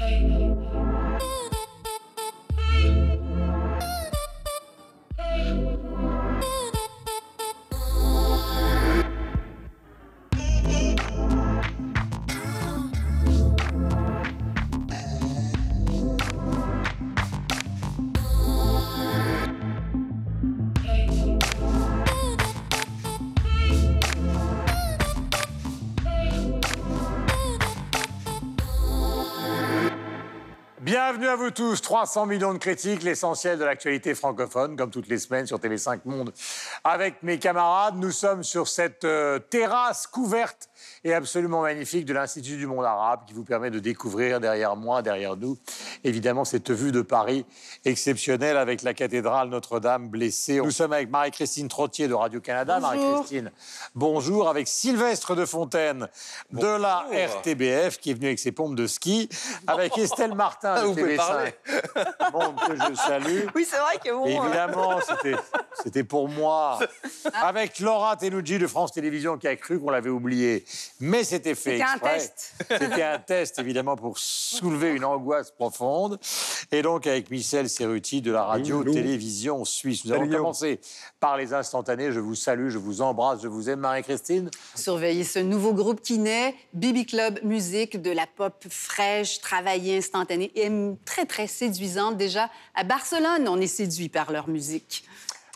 Hey. Bienvenue à vous tous. 300 millions de critiques, l'essentiel de l'actualité francophone, comme toutes les semaines sur TV5 Monde. Avec mes camarades, nous sommes sur cette euh, terrasse couverte et absolument magnifique de l'Institut du monde arabe qui vous permet de découvrir derrière moi, derrière nous, évidemment cette vue de Paris exceptionnelle avec la cathédrale Notre-Dame blessée. Nous sommes avec Marie-Christine Trottier de Radio-Canada. Marie-Christine, bonjour. Avec Sylvestre de Fontaine de la RTBF qui est venu avec ses pompes de ski. Avec Estelle Martin Ah, de vous pouvez TV5. parler. Bon, que je salue. Oui, c'est vrai que bon. euh, Évidemment, c'était- c'était pour moi. Avec Laura Tenouji de France Télévisions qui a cru qu'on l'avait oublié. Mais c'était fait C'était un exprès. test. C'était un test, évidemment, pour soulever une angoisse profonde. Et donc, avec Michel Cerruti de la radio-télévision suisse. Nous Guillaume. commencer par les instantanés. Je vous salue, je vous embrasse, je vous aime, Marie-Christine. Surveiller ce nouveau groupe qui naît, Bibi Club Musique, de la pop fraîche, travaillée, instantanée et très, très séduisante. Déjà, à Barcelone, on est séduit par leur musique.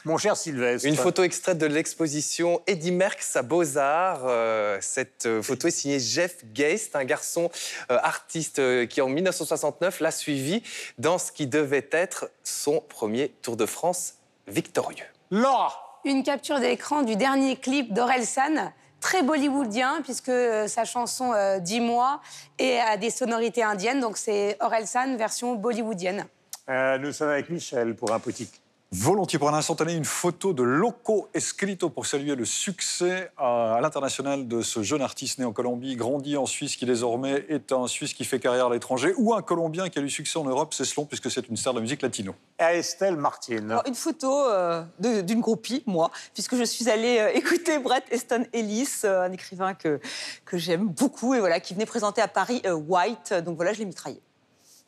Mon cher Sylvestre. Une photo extraite de l'exposition Eddie Merckx à Beaux-Arts. Euh, cette euh, photo est signée Jeff Geist, un garçon euh, artiste qui, en 1969, l'a suivi dans ce qui devait être son premier Tour de France victorieux. Laura. Une capture d'écran du dernier clip d'Orelsan, très bollywoodien, puisque sa chanson euh, Dis-moi est à des sonorités indiennes, donc c'est Orelsan version bollywoodienne. Euh, nous sommes avec Michel pour un petit Volontiers pour un instantané, une photo de Loco Escrito pour saluer le succès à, à l'international de ce jeune artiste né en Colombie, grandi en Suisse, qui désormais est un Suisse qui fait carrière à l'étranger, ou un Colombien qui a eu succès en Europe, c'est selon, puisque c'est une star de la musique latino. à Estelle Martine. Alors, une photo euh, d'une groupie, moi, puisque je suis allée euh, écouter Brett Easton Ellis, euh, un écrivain que, que j'aime beaucoup, et voilà, qui venait présenter à Paris euh, White. Donc voilà, je l'ai mitraillé.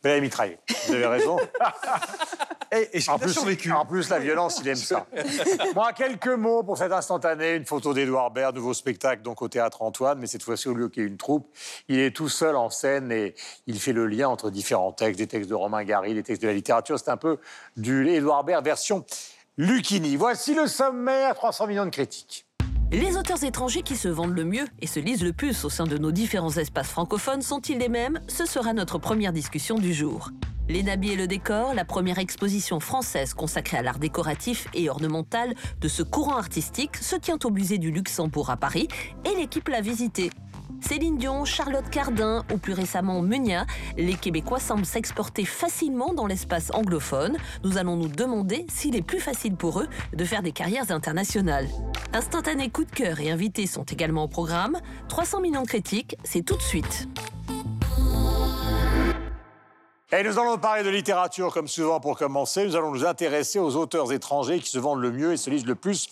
Vous l'avez mitraillé. Vous avez raison. Et, et En plus, en plus, la violence, il aime ça. Moi, quelques mots pour cet instantané. Une photo d'Edouard Baird, nouveau spectacle donc au Théâtre Antoine, mais cette fois-ci, au lieu qu'il y ait une troupe, il est tout seul en scène et il fait le lien entre différents textes, des textes de Romain Gary, des textes de la littérature. C'est un peu du Edouard Baird version Lucchini. Voici le sommaire, 300 millions de critiques. Les auteurs étrangers qui se vendent le mieux et se lisent le plus au sein de nos différents espaces francophones sont-ils les mêmes? Ce sera notre première discussion du jour. Les habits et le décor, la première exposition française consacrée à l'art décoratif et ornemental de ce courant artistique se tient au musée du Luxembourg à Paris et l'équipe l'a visité. Céline Dion, Charlotte Cardin ou plus récemment Munia, les Québécois semblent s'exporter facilement dans l'espace anglophone. Nous allons nous demander s'il est plus facile pour eux de faire des carrières internationales. Instantané coup de cœur et invités sont également au programme. 300 millions de critiques, c'est tout de suite. Et nous allons parler de littérature, comme souvent pour commencer. Nous allons nous intéresser aux auteurs étrangers qui se vendent le mieux et se lisent le plus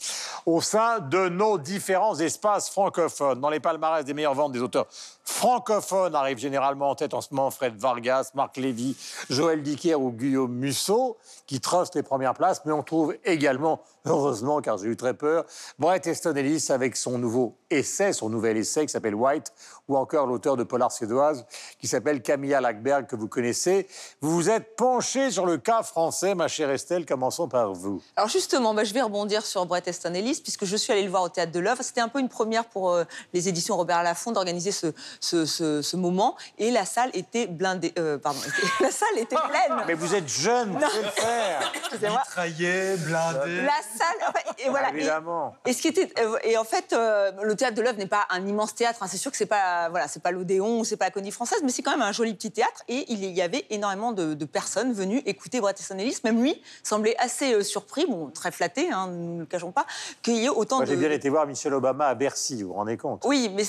au sein de nos différents espaces francophones. Dans les palmarès des meilleures ventes des auteurs francophones arrivent généralement en tête en ce moment Fred Vargas, Marc Lévy, Joël Dicker ou Guillaume Musso, qui trustent les premières places. Mais on trouve également, heureusement, car j'ai eu très peur, Bret Easton Ellis avec son nouveau essai, son nouvel essai qui s'appelle White, ou encore l'auteur de Polar suédoise qui s'appelle Camilla Lackberg, que vous connaissez. Vous vous êtes penché sur le cas français, ma chère Estelle. Commençons par vous. Alors justement, bah, je vais rebondir sur Brett Easton Ellis, puisque je suis allée le voir au Théâtre de l'œuvre. C'était un peu une première pour euh, les éditions Robert Laffont d'organiser ce, ce, ce- ce moment. Et la salle était blindée. euh, pardon, la salle était pleine. Mais vous êtes jeune, vous pouvez le faire. Mitraillé, blindé. La salle, et voilà. Évidemment. Et ce qui était, euh, et en fait, euh, le théâtre de l'œuvre n'est pas un immense théâtre. hein. C'est sûr que c'est pas, voilà, c'est pas l'Odéon, c'est pas la Comédie Française, mais c'est quand même un joli petit théâtre. Et il y avait énormément de, de personnes venues écouter Bret Easton Ellis. Même lui semblait assez surpris, bon, très flatté, hein, nous ne le cachons pas, qu'il y ait autant Moi, de. j'ai bien été voir Michel Obama à Bercy, vous vous rendez compte? Oui, mais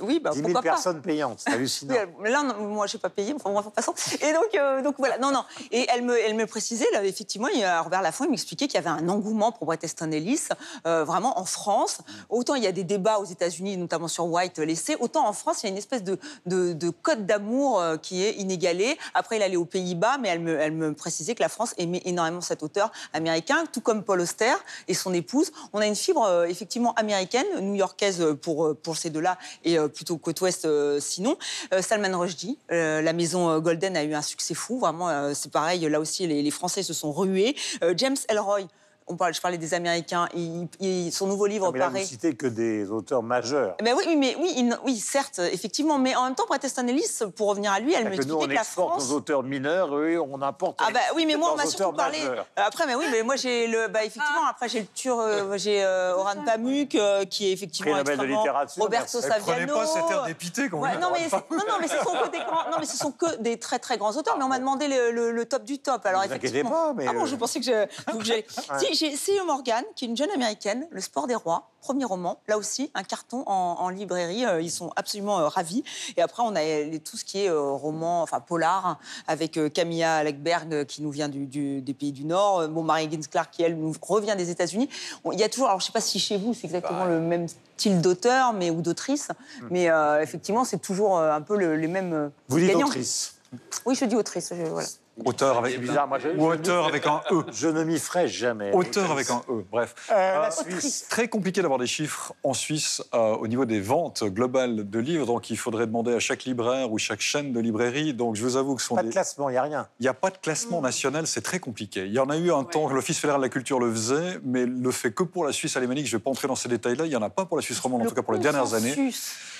oui, bah, 10 000 pourquoi pas. Payante, c'est hallucinant. Là, moi, je n'ai pas payé, enfin, bref, en passant. Et donc, euh, donc, voilà, non, non. Et elle me, elle me précisait, là, effectivement, il y a Robert Laffont, il m'expliquait qu'il y avait un engouement pour Bret Easton Ellis, euh, vraiment en France. Autant il y a des débats aux États-Unis, notamment sur White laissé, autant en France, il y a une espèce de, de, de code d'amour euh, qui est inégalé. Après, il allait aux Pays-Bas, mais elle me, elle me précisait que la France aimait énormément cet auteur américain, tout comme Paul Auster et son épouse. On a une fibre, effectivement, américaine, new-yorkaise pour, pour ces deux-là, et plutôt côte ouest sinon. Euh, Salman Rushdie, euh, la maison euh, Golden a eu un succès fou, vraiment, euh, c'est pareil, là aussi, les, les Français se sont rués. Euh, James Elroy, on parle, je parlais des Américains, il- il- son nouveau livre Ah, mais là, vous citez que des auteurs majeurs. Mais oui, mais oui, il- oui, certes, effectivement, mais en même temps, Bret Easton Ellis, pour revenir à lui, elle me Que nous, on que la exporte France. nos auteurs mineurs, eux, on importe. Ah bah oui, mais moi on m'a surtout parlé. majeurs. Après, mais oui, mais moi j'ai le, bah effectivement, après j'ai le tur, euh, j'ai euh, Oran Pamuk euh, qui est effectivement Prix Nobel de extrêmement littérature, Roberto. Prenez Saviano. pas cet air dépité quand Ouais, non, mais non, non, mais ce sont que des grands, non, mais ce sont que des très très grands auteurs. Mais on m'a demandé le, le- le top du top. Alors Ne vous inquiétez effectivement. pas, mais, ah bon, je pensais que je- que j'allais. Si, j'ai C.E. Morgan, qui est une jeune américaine, Le Sport des Rois, premier roman. Là aussi, un carton en, en librairie. Euh, Ils sont absolument euh, ravis. Et après, on a les- tout ce qui est euh, roman, enfin polar, avec euh, Camilla Legberg euh, qui nous vient du- du- des pays du Nord. Bon, Marie Higgins Clark qui elle nous revient des États-Unis. Il y a toujours, alors je sais pas si chez vous c'est exactement le même style d'auteur, mais ou d'autrice, mais euh, effectivement c'est toujours un peu le- les mêmes. Vous dites gagnants. autrice. Oui, je dis autrice. je- voilà. Auteur avec, C'est bizarre, moi, je- ou auteur avec un E. Je ne m'y ferai jamais. Auteur avec un E, bref. Euh, la Euh, Suisse. Très compliqué d'avoir des chiffres en Suisse euh, au niveau des ventes globales de livres, donc il faudrait demander à chaque libraire ou chaque chaîne de librairie. Donc je vous avoue que ce sont Pas de classement, il n'y a rien. il n'y a pas de classement national, c'est très compliqué. Il y en a eu un temps, l'Office fédéral de la culture le faisait, mais le fait que pour la Suisse alémanique, je ne vais pas entrer dans ces détails-là, il n'y en a pas pour la Suisse romande, en tout cas pour les dernières années.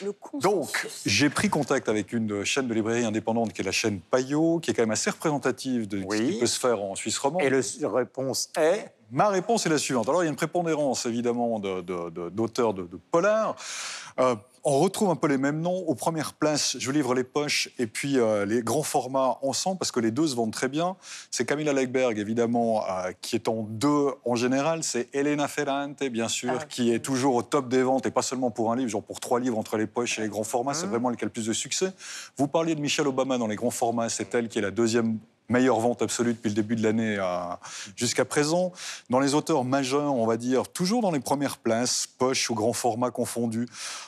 Le. Donc, j'ai pris contact avec une chaîne de librairie indépendante qui est la chaîne Payot, qui est quand même assez représentative de Oui. ce qui peut se faire en Suisse romande. Et le la réponse est Ma réponse est la suivante. Alors, il y a une prépondérance, évidemment, de- de- de- d'auteurs de, de, polar. Euh, on retrouve un peu les mêmes noms. Aux premières places, je livre les poches et puis euh, les grands formats ensemble, parce que les deux se vendent très bien. C'est Camilla Legberg, évidemment, euh, qui est en deux en général. C'est Elena Ferrante, bien sûr, Ah. qui est toujours au top des ventes, et pas seulement pour un livre, genre pour trois livres entre les poches et les grands formats. C'est vraiment elle qui a le plus de succès. Vous parliez de Michelle Obama dans les grands formats. C'est elle qui est la deuxième meilleure vente absolue depuis le début de l'année jusqu'à présent. Dans les auteurs majeurs, on va dire, toujours dans les premières places, poche ou grand format confondus,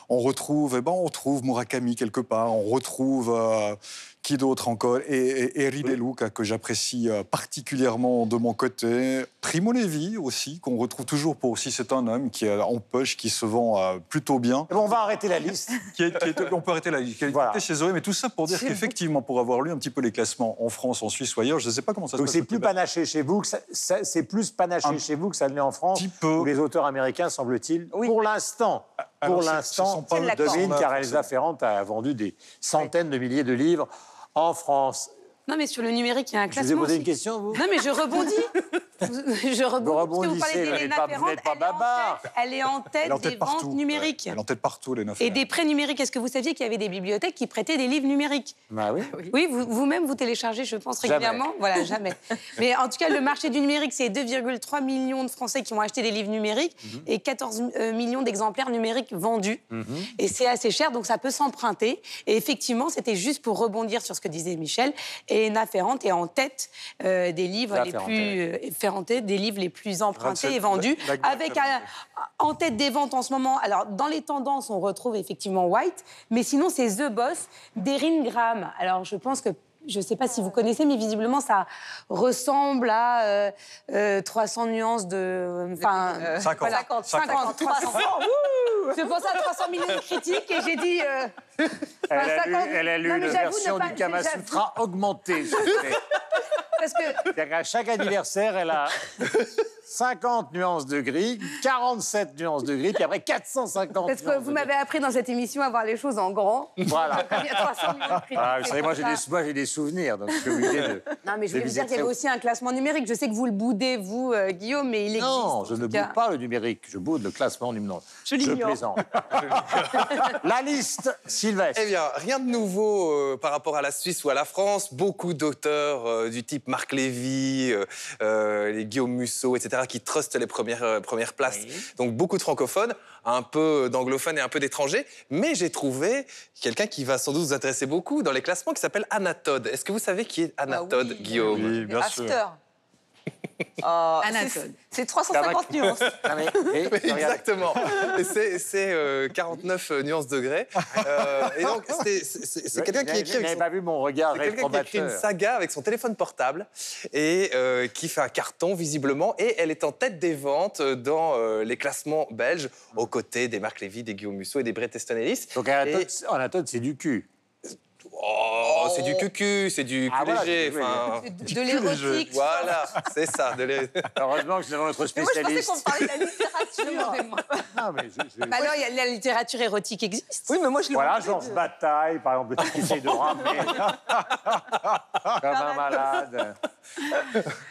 on retrouve, eh ben, on Murakami quelque part, on retrouve euh, qui d'autre encore Et, et, Luca, que j'apprécie euh, particulièrement de mon côté. Primo Levi aussi, qu'on retrouve toujours pour si c'est un homme qui est en poche, qui se vend euh, plutôt bien. Eh ben, On va arrêter la liste. Qui est- qui est- on peut arrêter la qui est Voilà. chez Zoé, mais tout ça pour dire qu'effectivement, pour avoir lu un petit peu les classements en France, en Suisse ou ailleurs, je ne sais pas comment ça se Donc passe. c'est au plus Québec. panaché chez vous, que ça- ça- c'est plus panaché Un chez vous que ça ne l'est en France. petit peu. Où les auteurs américains, semble-t il, Oui. pour l'instant, Alors, pour l'instant, qui devine, car Elsa Ferrand a vendu des centaines de milliers de livres en France. Non, mais sur le numérique, il y a un Je vous ai classement. posé une question, vous? Non, mais je rebondis. je rebondis. parce que Vous rebondissez, parlez d'Elena pas- vous Ferrand. n'êtes pas elle est en tête- Elle est en tête des partout. ventes numériques. ouais. Elle est en tête partout, les neuf. Et des prêts numériques. Est-ce que vous saviez qu'il y avait des bibliothèques qui prêtaient des livres numériques Bah oui. Oui, vous- vous-même, vous, téléchargez, je pense, Jamais. régulièrement. Voilà, jamais. Mais en tout cas, le marché du numérique, c'est 2,3 millions de Français qui ont acheté des livres numériques Mhm. et 14 euh, millions d'exemplaires numériques vendus. Et c'est assez cher, donc ça peut s'emprunter. Et effectivement, c'était juste pour rebondir sur ce que disait Michel. Elena Ferrante est en tête euh, des livres les plus euh, des livres les plus empruntés 27, et vendus, la- la- avec un- en tête des ventes en ce moment. Alors, dans les tendances, on retrouve effectivement White, mais sinon, c'est The Boss d'Erin Graham. Alors, je pense que. Je ne sais pas si vous connaissez, mais visiblement, ça ressemble à euh, euh, 300 nuances de. Enfin, Euh, 50. 50, 50, 300. Je pensais à 300 millions de critiques et j'ai dit. Elle a lu, 50. elle a lu Non, mais une version pas- du Kama Sutra augmentée. parce que C'est-à-dire qu'à chaque anniversaire, elle a 50 nuances de gris, 47 nuances de gris, puis après 450 Parce que vous m'avez appris dans cette émission à voir les choses en grand. Voilà. Il y a 300 millions de critiques. Ah, vous savez, moi j'ai des, moi, j'ai des souvenirs, donc je suis obligé de. Non, mais je voulais vous dire qu'il y avait aussi un classement numérique. Je sais que vous le boudez, vous, euh, Guillaume, mais il existe. Non, je ne boude pas le numérique, je boude le classement numérique. Je Je plaisante. La liste, Sylvestre. Eh bien, rien de nouveau euh, par rapport à la Suisse ou à la France. Beaucoup d'auteurs euh, du type Marc Lévy, euh, les Guillaume Musso, etc., qui trustent les premières, euh, premières places. Donc beaucoup de francophones, un peu d'anglophones et un peu d'étrangers. Mais j'ai trouvé quelqu'un qui va sans doute vous intéresser beaucoup dans les classements qui s'appelle Anatode. Est-ce que vous savez qui est Anatode, Ah oui. Guillaume? Oui, bien sûr. After. Euh, Anatole. c'est- C'est 350 nuances. Ah, mais- et- regarde. Exactement. Et c'est euh, 49 nuances degrés. Euh, et donc, c'est- quelqu'un qui écrit son- pas vu mon regard C'est quelqu'un qui écrit une saga avec son téléphone portable et euh, qui fait un carton visiblement. Et elle est en tête des ventes dans euh, les classements belges, aux côtés des Marc Lévy, des Guillaume Musso et des Bret Easton Ellis. Donc Anatole, Anatole, c'est du cul. Oh, c'est du cucu, c'est du Ah, cul voilà, léger. enfin, De, l'érotique. Voilà, c'est ça. de Heureusement que nous avons notre Mais moi, je pensais spécialiste. qu'on parlait de la littérature. Non, mais je- Bah alors, il y a- la littérature érotique existe. oui, mais moi, je Voilà, Georges de- Bataille, par exemple, qui essaye de ramener comme un malade.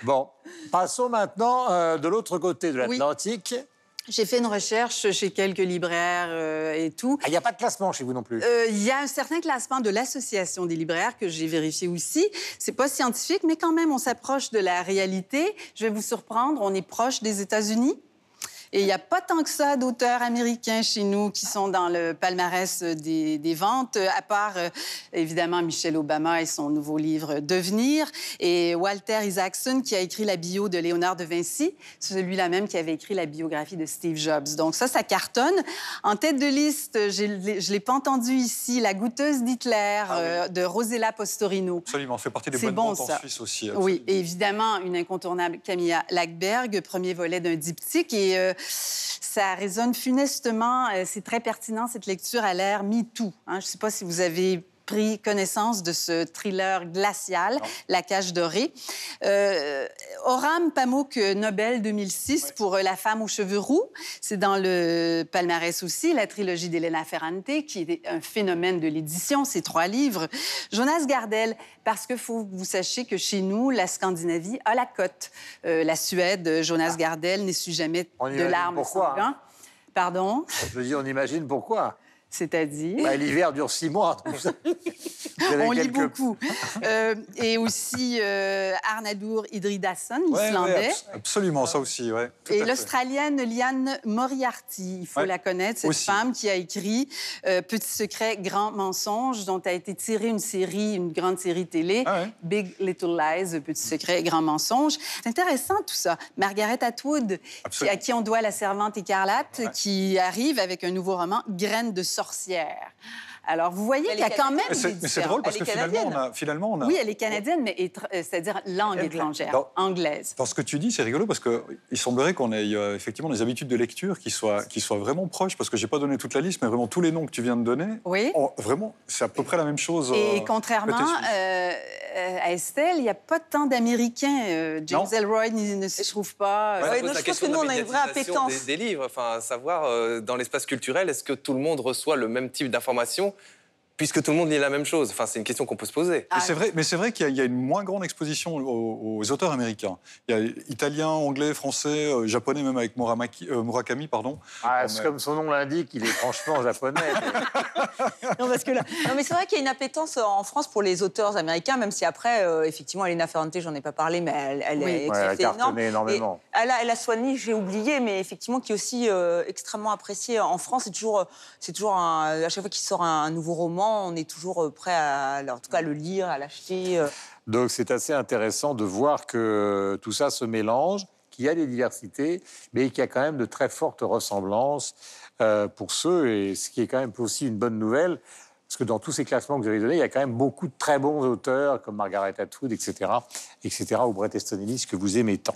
Bon, passons maintenant euh, de l'autre côté de Oui. J'ai fait une recherche chez quelques libraires euh, et tout. Ah, Il n'y a pas de classement chez vous non plus. Euh, Il y a un certain classement de l'Association des libraires que j'ai vérifié aussi. C'est pas scientifique, mais quand même, on s'approche de la réalité. Je vais vous surprendre, on est proche des États-Unis. Et il n'y a pas tant que ça d'auteurs américains chez nous qui sont dans le palmarès des, des ventes, à part euh, évidemment Michelle Obama et son nouveau livre Devenir, et Walter Isaacson qui a écrit la bio de Léonard de Vinci, celui-là même qui avait écrit la biographie de Steve Jobs. Donc ça, ça cartonne. En tête de liste, je l'ai pas entendu ici, La goûteuse d'Hitler euh, de Rosella Postorino. Absolument, fait partie des bonnes bon, ventes en Suisse aussi. Oui, et évidemment, une incontournable Camilla Lackberg, premier volet d'un diptyque. Et euh, ça résonne funestement. euh, c'est très pertinent, cette lecture à l'air MeToo. Hein. Je ne sais pas si vous avez pris connaissance de ce thriller glacial, La cage dorée. Euh, Oram Pamuk Nobel 2006 pour euh, La femme aux cheveux roux. C'est dans le palmarès aussi, la trilogie d'Elena Ferrante, qui est un phénomène de l'édition, ces trois livres. Jonas Gardel, parce que faut que vous sachiez que chez nous, la Scandinavie a la cote. Euh, la Suède, Jonas Gardel n'essuie jamais On de larmes pourquoi, sang. Pardon, Je dis, on imagine pourquoi. C'est-à-dire Bah, L'hiver dure six mois. On lit beaucoup. Euh, et aussi euh, Arnadur Idridason, Ouais, ouais, islandais. abs- absolument, ça aussi, ouais. tout Et l'Australienne Liane Moriarty, il faut Ouais, la connaître, cette aussi. femme qui a écrit euh, Petit secret, grand mensonge, dont a été tirée une série, une grande série télé, Ah. Big Little Lies, Petit secret, grand mensonge. C'est intéressant tout ça. Margaret Atwood, qui- à qui on doit La Servante écarlate, qui arrive avec un nouveau roman, Graines de sorcière. Alors, vous voyez qu'il y a quand même Mais des c'est- mais c'est drôle parce que finalement on, a, finalement, on a. Oui, elle est canadienne, mais euh, c'est-à-dire langue étrangère, Dans- anglaise. Dans ce que tu dis, c'est rigolo parce qu'il semblerait qu'on ait euh, effectivement des habitudes de lecture qui soient, qui soient vraiment proches, parce que j'ai pas donné toute la liste, mais vraiment tous les noms que tu viens de donner, Oui. oh, vraiment, c'est à peu près la même chose. Et euh, contrairement euh, à Estelle, il n'y a pas tant d'Américains. Euh, James Non. Elroy ne se trouve pas. Ouais, pose non, je pense question que nous, on a une vraie appétence. Des, des livres, enfin, savoir euh, dans l'espace culturel, est-ce que tout le monde reçoit le même type d'informations puisque tout le monde lit la même chose Enfin, c'est une question qu'on peut se poser. Ah, Mais c'est vrai, mais c'est vrai qu'il y, a- il y a une moins grande exposition aux, aux auteurs américains. Il y a italien, anglais, français, euh, japonais, même avec Muramaki- euh, Murakami, pardon. Ah, mais- comme son nom l'indique, il est franchement japonais. Non, parce que là- non, mais c'est vrai qu'il y a une appétence en France pour les auteurs américains, même si après, euh, effectivement, Elena Ferrante, j'en ai pas parlé, mais elle, elle, Oui. est Ouais, elle a énorme. énormément. Et elle a, elle a soigné, j'ai oublié, mais effectivement, qui est aussi euh, extrêmement apprécié en France. C'est toujours, c'est toujours un- à chaque fois qu'il sort un, un nouveau roman, on est toujours euh, prêt à, en tout cas, le lire, à l'acheter. euh. Donc c'est assez intéressant de voir que tout ça se mélange, qu'il y a des diversités, mais qu'il y a quand même de très fortes ressemblances euh, pour ceux, et ce qui est quand même aussi une bonne nouvelle, parce que dans tous ces classements que vous avez donnés, il y a quand même beaucoup de très bons auteurs, comme Margaret Atwood, etc., etc., ou Bret Easton Ellis, que vous aimez tant.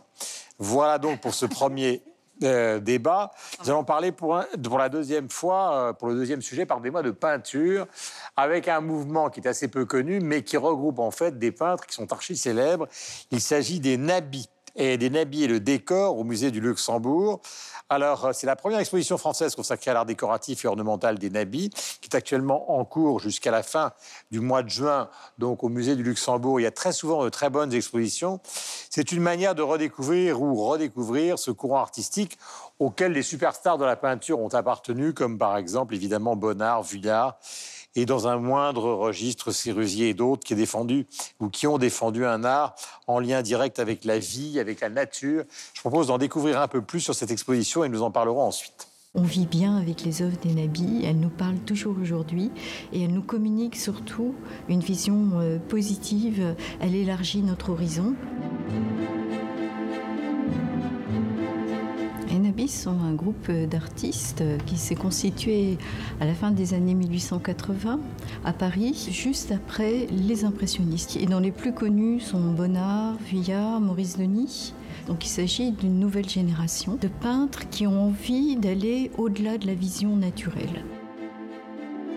Voilà donc pour ce premier euh, débat. Nous allons parler pour, la deuxième fois, euh, pour le deuxième sujet, pardonnez-moi, de peinture, avec un mouvement qui est assez peu connu, mais qui regroupe en fait des peintres qui sont archi célèbres. Il s'agit des nabis. Et des nabis et le décor au musée du Luxembourg. Alors, euh, c'est la première exposition française consacrée à l'art décoratif et ornemental des nabis, qui est actuellement en cours jusqu'à la fin du mois de juin, donc au musée du Luxembourg. Il y a très souvent de très bonnes expositions. C'est une manière de redécouvrir ou redécouvrir ce courant artistique auquel les superstars de la peinture ont appartenu, comme par exemple évidemment Bonnard, Vuillard et dans un moindre registre, Sérusier et d'autres qui, défendu, ou qui ont défendu un art en lien direct avec la vie, avec la nature. Je propose d'en découvrir un peu plus sur cette exposition et nous en parlerons ensuite. On vit bien avec les œuvres des nabis, elles nous parlent toujours aujourd'hui et elles nous communiquent surtout une vision euh, positive, elle élargit notre horizon. Sont un groupe d'artistes qui s'est constitué à la fin des années 1880 à Paris, juste après les impressionnistes, et dont les plus connus sont Bonnard, Vuillard, Maurice Denis. Donc il s'agit d'une nouvelle génération de peintres qui ont envie d'aller au-delà de la vision naturelle.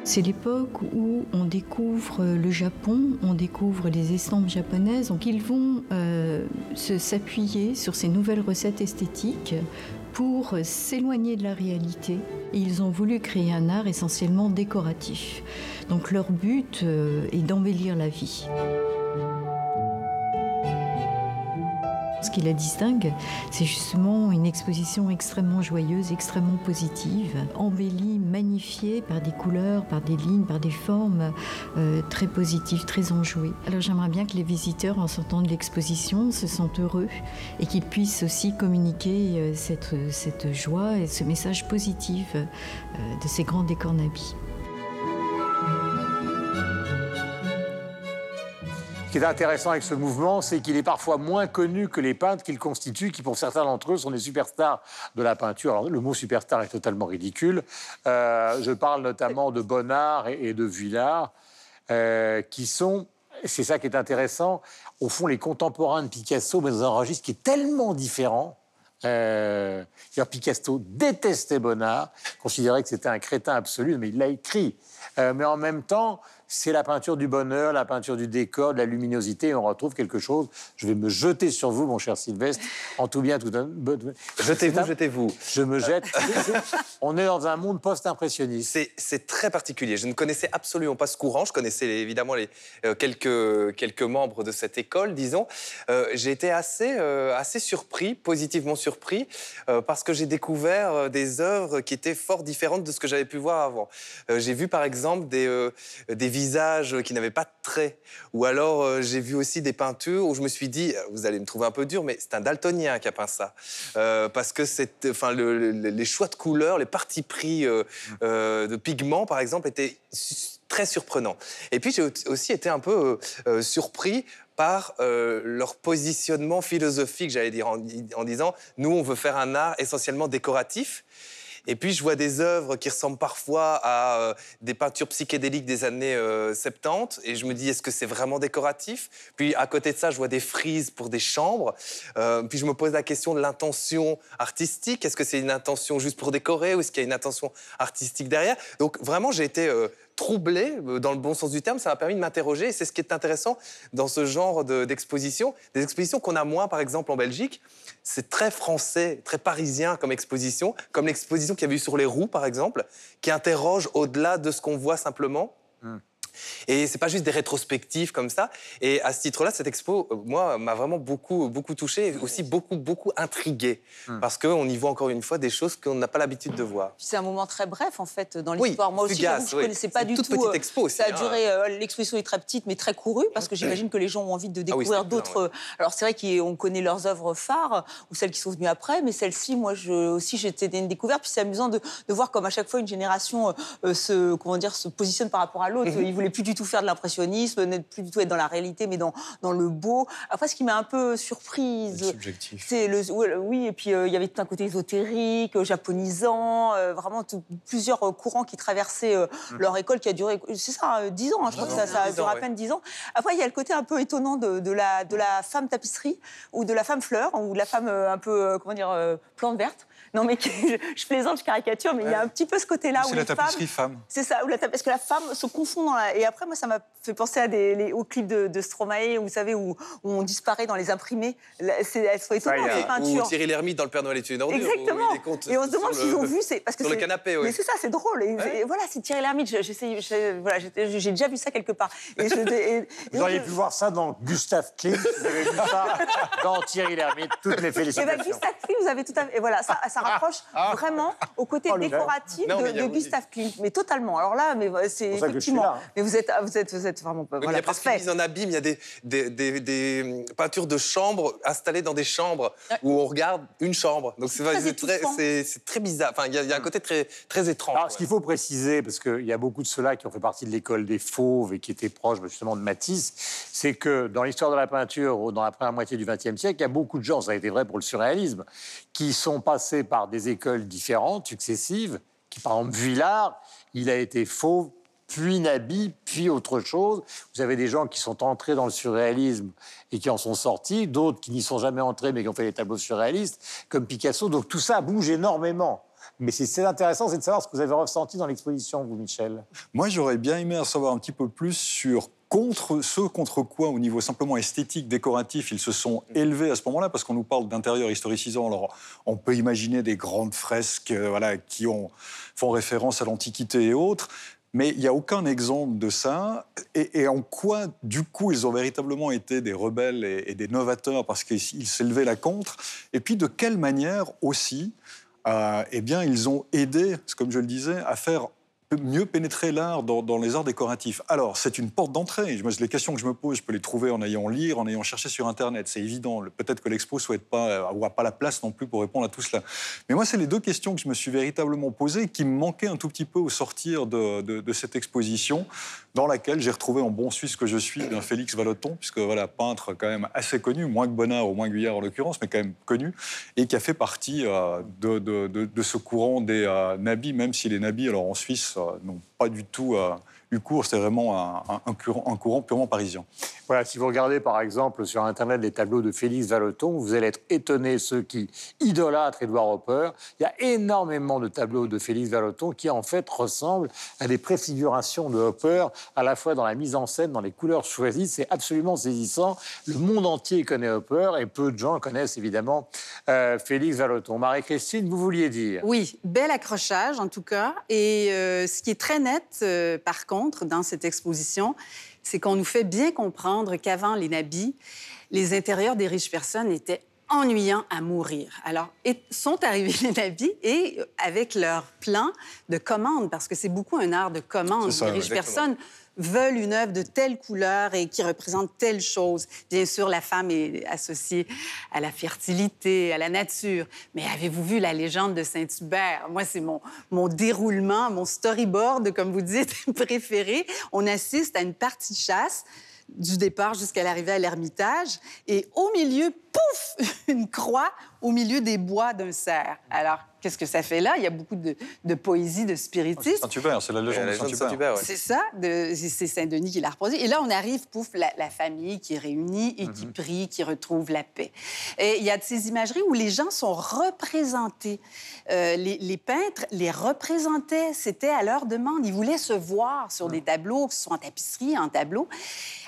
C'est l'époque où on découvre le Japon, on découvre les estampes japonaises, donc ils vont euh, s'appuyer sur ces nouvelles recettes esthétiques pour s'éloigner de la réalité. Ils ont voulu créer un art essentiellement décoratif. Donc leur but euh, est d'embellir la vie. Qui la distingue, c'est justement une exposition extrêmement joyeuse, extrêmement positive, embellie, magnifiée par des couleurs, par des lignes, par des formes euh, très positives, très enjouées. Alors j'aimerais bien que les visiteurs, en sortant de l'exposition, se sentent heureux et qu'ils puissent aussi communiquer euh, cette, cette, joie et ce message positif euh, de ces grands décors nabis. Ce qui est intéressant avec ce mouvement, c'est qu'il est parfois moins connu que les peintres qu'il constitue, qui pour certains d'entre eux sont des superstars de la peinture. Alors le mot superstar est totalement ridicule. Euh, je parle notamment de Bonnard et, de Vuillard, euh, qui sont, c'est ça qui est intéressant, au fond les contemporains de Picasso, mais dans un registre qui est tellement différent. Euh, Picasso détestait Bonnard, considérait que c'était un crétin absolu, mais il l'a écrit. Euh, mais en même temps, c'est la peinture du bonheur, la peinture du décor, de la luminosité, et on retrouve quelque chose. Je vais me jeter sur vous, mon cher Sylvestre, en tout bien, tout un... Jetez-vous, jetez-vous. Je me jette. on est dans un monde post-impressionniste. C'est très particulier. Je ne connaissais absolument pas ce courant. Je connaissais évidemment les, euh, quelques, quelques membres de cette école, disons. Euh, j'ai été assez, euh, assez surpris, positivement surpris, parce que j'ai découvert des œuvres qui étaient fort différentes de ce que j'avais pu voir avant. j'ai vu par exemple des, des visages qui n'avaient pas de traits. Ou alors, euh, j'ai vu aussi des peintures où je me suis dit, euh, vous allez me trouver un peu dur, mais c'est un daltonien qui a peint ça. Euh, parce que enfin, les choix de couleurs, les parties pris de pigments, par exemple, étaient très surprenants. Et puis, j'ai aussi été un peu surpris par leur positionnement philosophique, j'allais dire, en, disant, nous, on veut faire un art essentiellement décoratif. Et puis, je vois des œuvres qui ressemblent parfois à euh, des peintures psychédéliques des années 70. Euh, et je me dis, est-ce que c'est vraiment décoratif? Puis, à côté de ça, je vois des frises pour des chambres. Euh, puis, je me pose la question de l'intention artistique. Est-ce que c'est une intention juste pour décorer ou est-ce qu'il y a une intention artistique derrière? Donc, vraiment, j'ai été troublé, dans le bon sens du terme. Ça m'a permis de m'interroger. Et c'est ce qui est intéressant dans ce genre d'exposition. des expositions qu'on a moins, par exemple, en Belgique. C'est très français, très parisien comme exposition, comme l'exposition qu'il y avait eu sur les roues, par exemple, qui interroge au-delà de ce qu'on voit simplement. Hmm. Et c'est pas juste des rétrospectives comme ça. Et à ce titre-là, cette expo, euh, moi, m'a vraiment beaucoup, beaucoup touché et aussi beaucoup, beaucoup intrigué. Hmm. Parce qu'on y voit encore une fois des choses qu'on n'a pas l'habitude de voir. C'est un moment très bref, en fait, dans l'histoire. moi aussi, je ne connaissais pas du toute tout. Petite euh, expo aussi, ça a hein. duré, euh, l'exposition est très petite, mais très courue, parce que j'imagine que les gens ont envie de ah découvrir d'autres. Alors, c'est vrai qu'on connaît leurs œuvres phares, ou celles qui sont venues après, mais celle-ci, moi je, aussi, j'étais une découverte. Puis c'est amusant de, de, voir comme à chaque fois une génération se, comment dire, se positionne par rapport à l'autre. voulaient plus du tout faire de l'impressionnisme, n'être plus du tout être dans la réalité, mais dans, dans le beau. Après, ce qui m'a un peu surprise, c'est le oui, et puis euh, il y avait tout un côté ésotérique, euh, japonisant, euh, vraiment plusieurs courants qui traversaient mm. leur école qui a duré, c'est ça, dix ans. Hein, je crois que ça, ça a duré à peine dix ans. Après, il y a le côté un peu étonnant de, de, la de la femme tapisserie ou de la femme fleur ou de la femme un peu comment dire plante verte non, mais je, plaisante, je caricature, mais il y a un petit peu ce côté-là où la tapisserie femme. C'est ça, où la, parce que la femme se confond dans la. Et après, moi, ça m'a fait penser à des, les, aux clips de, de Stromae, vous savez, où, on disparaît dans les imprimés. C'est, elles sont étonnantes, ces peintures. Ou Thierry Lhermitte dans Le Père Noël est une ordure. Exactement. Et on se demande s'ils ont vu. Parce que sur le canapé, oui. Mais c'est ça, c'est drôle. Et, voilà, c'est Thierry Lhermitte. Voilà, j'ai déjà vu ça quelque part. Et je, vous auriez pu voir ça dans Gustave Klimt. Vous avez vu ça dans Thierry Lhermitte. Toutes mes félicitations. Et ben, Gustave Klimt, vous avez tout à fait. Et voilà, ça, ça rapproche vraiment au côté Oh, décoratif Non, de, Gustave Klimt, mais totalement. Alors là, mais c'est effectivement. là, hein. Mais vous êtes, vous êtes, vous êtes vraiment pas. Oui, il y Voilà, a presque une parfait. mise en abîme, il y a des, des, des- des, peintures de chambres installées dans des chambres où on regarde une chambre. Donc c'est très c'est bizarre. Enfin, il y, a- il y a un côté très, très étrange. Alors, ouais. ce qu'il faut préciser, parce qu'il y a beaucoup de ceux-là qui ont fait partie de l'école des fauves et qui étaient proches justement de Matisse, c'est que dans l'histoire de la peinture, ou dans la première moitié du XXe siècle, il y a beaucoup de gens, ça a été vrai pour le surréalisme, qui sont passés par des écoles différentes, successives, qui par exemple Villard, il a été fauve, puis Nabi, puis autre chose. Vous avez des gens qui sont entrés dans le surréalisme et qui en sont sortis, d'autres qui n'y sont jamais entrés mais qui ont fait des tableaux surréalistes, comme Picasso. Donc tout ça bouge énormément. Mais c'est intéressant, c'est de savoir ce que vous avez ressenti dans l'exposition, vous, Michel. Moi, j'aurais bien aimé en savoir un petit peu plus sur contre ce contre quoi, au niveau simplement esthétique, décoratif, ils se sont élevés à ce moment-là, parce qu'on nous parle d'intérieur historicisant. Alors, on peut imaginer des grandes fresques euh, voilà, qui ont, font référence à l'Antiquité et autres. Mais il n'y a aucun exemple de ça. Et, en quoi, du coup, ils ont véritablement été des rebelles et, et des novateurs parce qu'ils s'élevaient là contre? Et puis, de quelle manière aussi, eh bien, ils ont aidé, comme je le disais, à faire mieux pénétrer l'art dans, les arts décoratifs. Alors, c'est une porte d'entrée. Les questions que je me pose, je peux les trouver en ayant lire, en ayant cherché sur Internet. C'est évident. Peut-être que l'expo souhaite pas, euh, ou pas la place non plus pour répondre à tout cela. Mais moi, c'est les deux questions que je me suis véritablement posées qui me manquaient un tout petit peu au sortir de, cette exposition, dans laquelle j'ai retrouvé en bon suisse que je suis d'un Félix Vallotton, puisque voilà, peintre quand même assez connu, moins que Bonnard ou moins Guyard en l'occurrence, mais quand même connu, et qui a fait partie euh, de, ce courant des euh, nabis, même si les nabis, alors en Suisse, n'ont pas du tout euh, eu cours, c'est vraiment un, un- un courant, un courant purement parisien. Voilà, si vous regardez par exemple sur Internet les tableaux de Félix Vallotton, vous allez être étonnés, ceux qui idolâtrent Édouard Hopper. Il y a énormément de tableaux de Félix Vallotton qui en fait ressemblent à des préfigurations de Hopper, à la fois dans la mise en scène, dans les couleurs choisies. C'est absolument saisissant. Le monde entier connaît Hopper et peu de gens connaissent évidemment euh, Félix Vallotton. Marie-Christine, vous vouliez dire? Oui, bel accrochage en tout cas. Et euh, ce qui est très net, euh, par contre, dans cette exposition, c'est qu'on nous fait bien comprendre qu'avant les nabis, les intérieurs des riches personnes étaient ennuyants à mourir. Alors, et- sont arrivés les nabis et euh, avec leur plan de commande, parce que c'est beaucoup un art de commande. Ça, les riches personnes veulent une œuvre de telle couleur et qui représente telle chose. Bien sûr, la femme est associée à la fertilité, à la nature. Mais avez-vous vu la légende de Saint-Hubert? Moi, c'est mon, mon déroulement, mon storyboard, comme vous dites, préféré. On assiste à une partie de chasse du départ jusqu'à l'arrivée à l'Ermitage. Et au milieu, pouf, une croix au milieu des bois d'un cerf. Alors, qu'est-ce que ça fait là? Il y a beaucoup de, de poésie, de spiritisme. Saint-Hubert, c'est la légende la de Saint-Hubert. C'est ça, c'est Saint-Denis qui l'a reproduit. Et là, on arrive, pouf, la, la famille qui est réunie et qui prie, qui retrouve la paix. Et il y a de ces imageries où les gens sont représentés. Euh, les, les peintres les représentaient, c'était à leur demande. Ils voulaient se voir sur des tableaux, que ce soit en tapisserie, en tableau,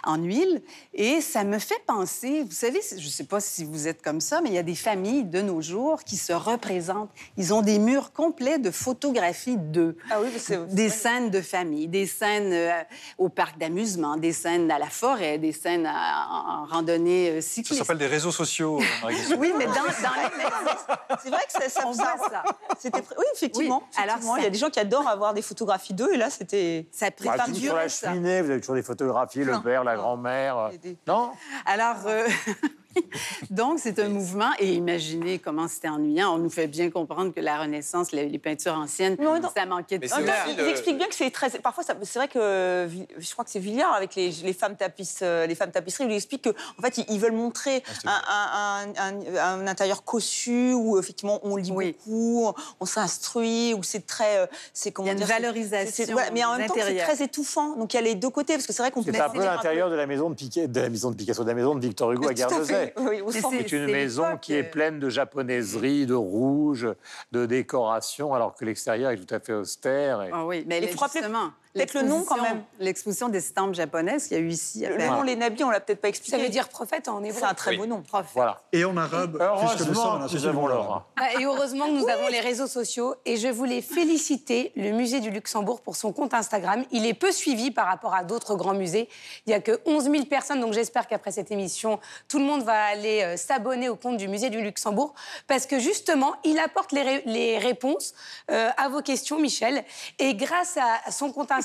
en huile. Et ça me fait penser, vous savez, je ne sais pas si vous êtes comme ça, mais il y a des familles de nos jours qui se représentent. Ils ont des murs complets de photographies d'eux Ah oui, c'est des scènes de famille, des scènes euh, au parc d'amusement, des scènes à la forêt, des scènes à- en, en randonnée euh, Ça cycliste. s'appelle des réseaux sociaux, Marie-Christine. Oui, mais dans, dans les maisons, C'est vrai que ça, ça, on ça- voit ça. C'était oui, effectivement. Oui, alors effectivement. ça- il y a des gens qui adorent avoir des photographies d'eux, et là, c'était. Ça Ah, prépare tout du sur la reste, ça. cheminée, vous avez toujours des photographies, le Non, père, la. Grand-mère. Des- Non? Alors, euh, donc, c'est un mouvement. Et imaginez comment c'était ennuyant. On nous fait bien comprendre que la Renaissance, les, les peintures anciennes, Non, non. ça manquait de c'est ils le- expliquent bien que c'est très. Parfois, ça- c'est vrai que je crois que c'est Villiard avec les, les femmes tapisses, euh, les femmes tapisseries, il lui explique que en fait, ils, veulent montrer c'était un, un- un- un- un intérieur cossu où effectivement on lit Oui. beaucoup, on s'instruit, où c'est très, euh, c'est comment Il y a une dire, c'est- valorisation c'est- c'est- voilà, mais en même temps, c'est très étouffant. Donc il y a les deux côtés parce que c'est vrai qu'on C'est met un peu l'intérieur de la maison de Piquet, de la maison de Picasso, de la maison de Victor Hugo à Tout Oui, c'est- C'est une maison qui est euh, pleine de japonaiserie, de rouge, de décoration, alors que l'extérieur est tout à fait austère. et- Ah oui, mais justement, Peut-être le nom, quand même. L'exposition des estampes japonaises qu'il y a eu ici. Le nom, les nabis, on l'a peut-être pas expliqué. Ça veut dire prophète en hébreu. C'est un très Oui. beau nom. Voilà. Et en arabe, puisque nous sommes Heureusement, nous avons Laura. Bah, et heureusement que nous avons les réseaux sociaux. Et je voulais féliciter le musée du Luxembourg pour son compte Instagram. Il est peu suivi par rapport à d'autres grands musées. Il n'y a que 11 000 personnes. Donc j'espère qu'après cette émission, tout le monde va aller euh, s'abonner au compte du musée du Luxembourg. Parce que justement, il apporte les, ré- les réponses euh, à vos questions, Michel. Et grâce à son compte Instagram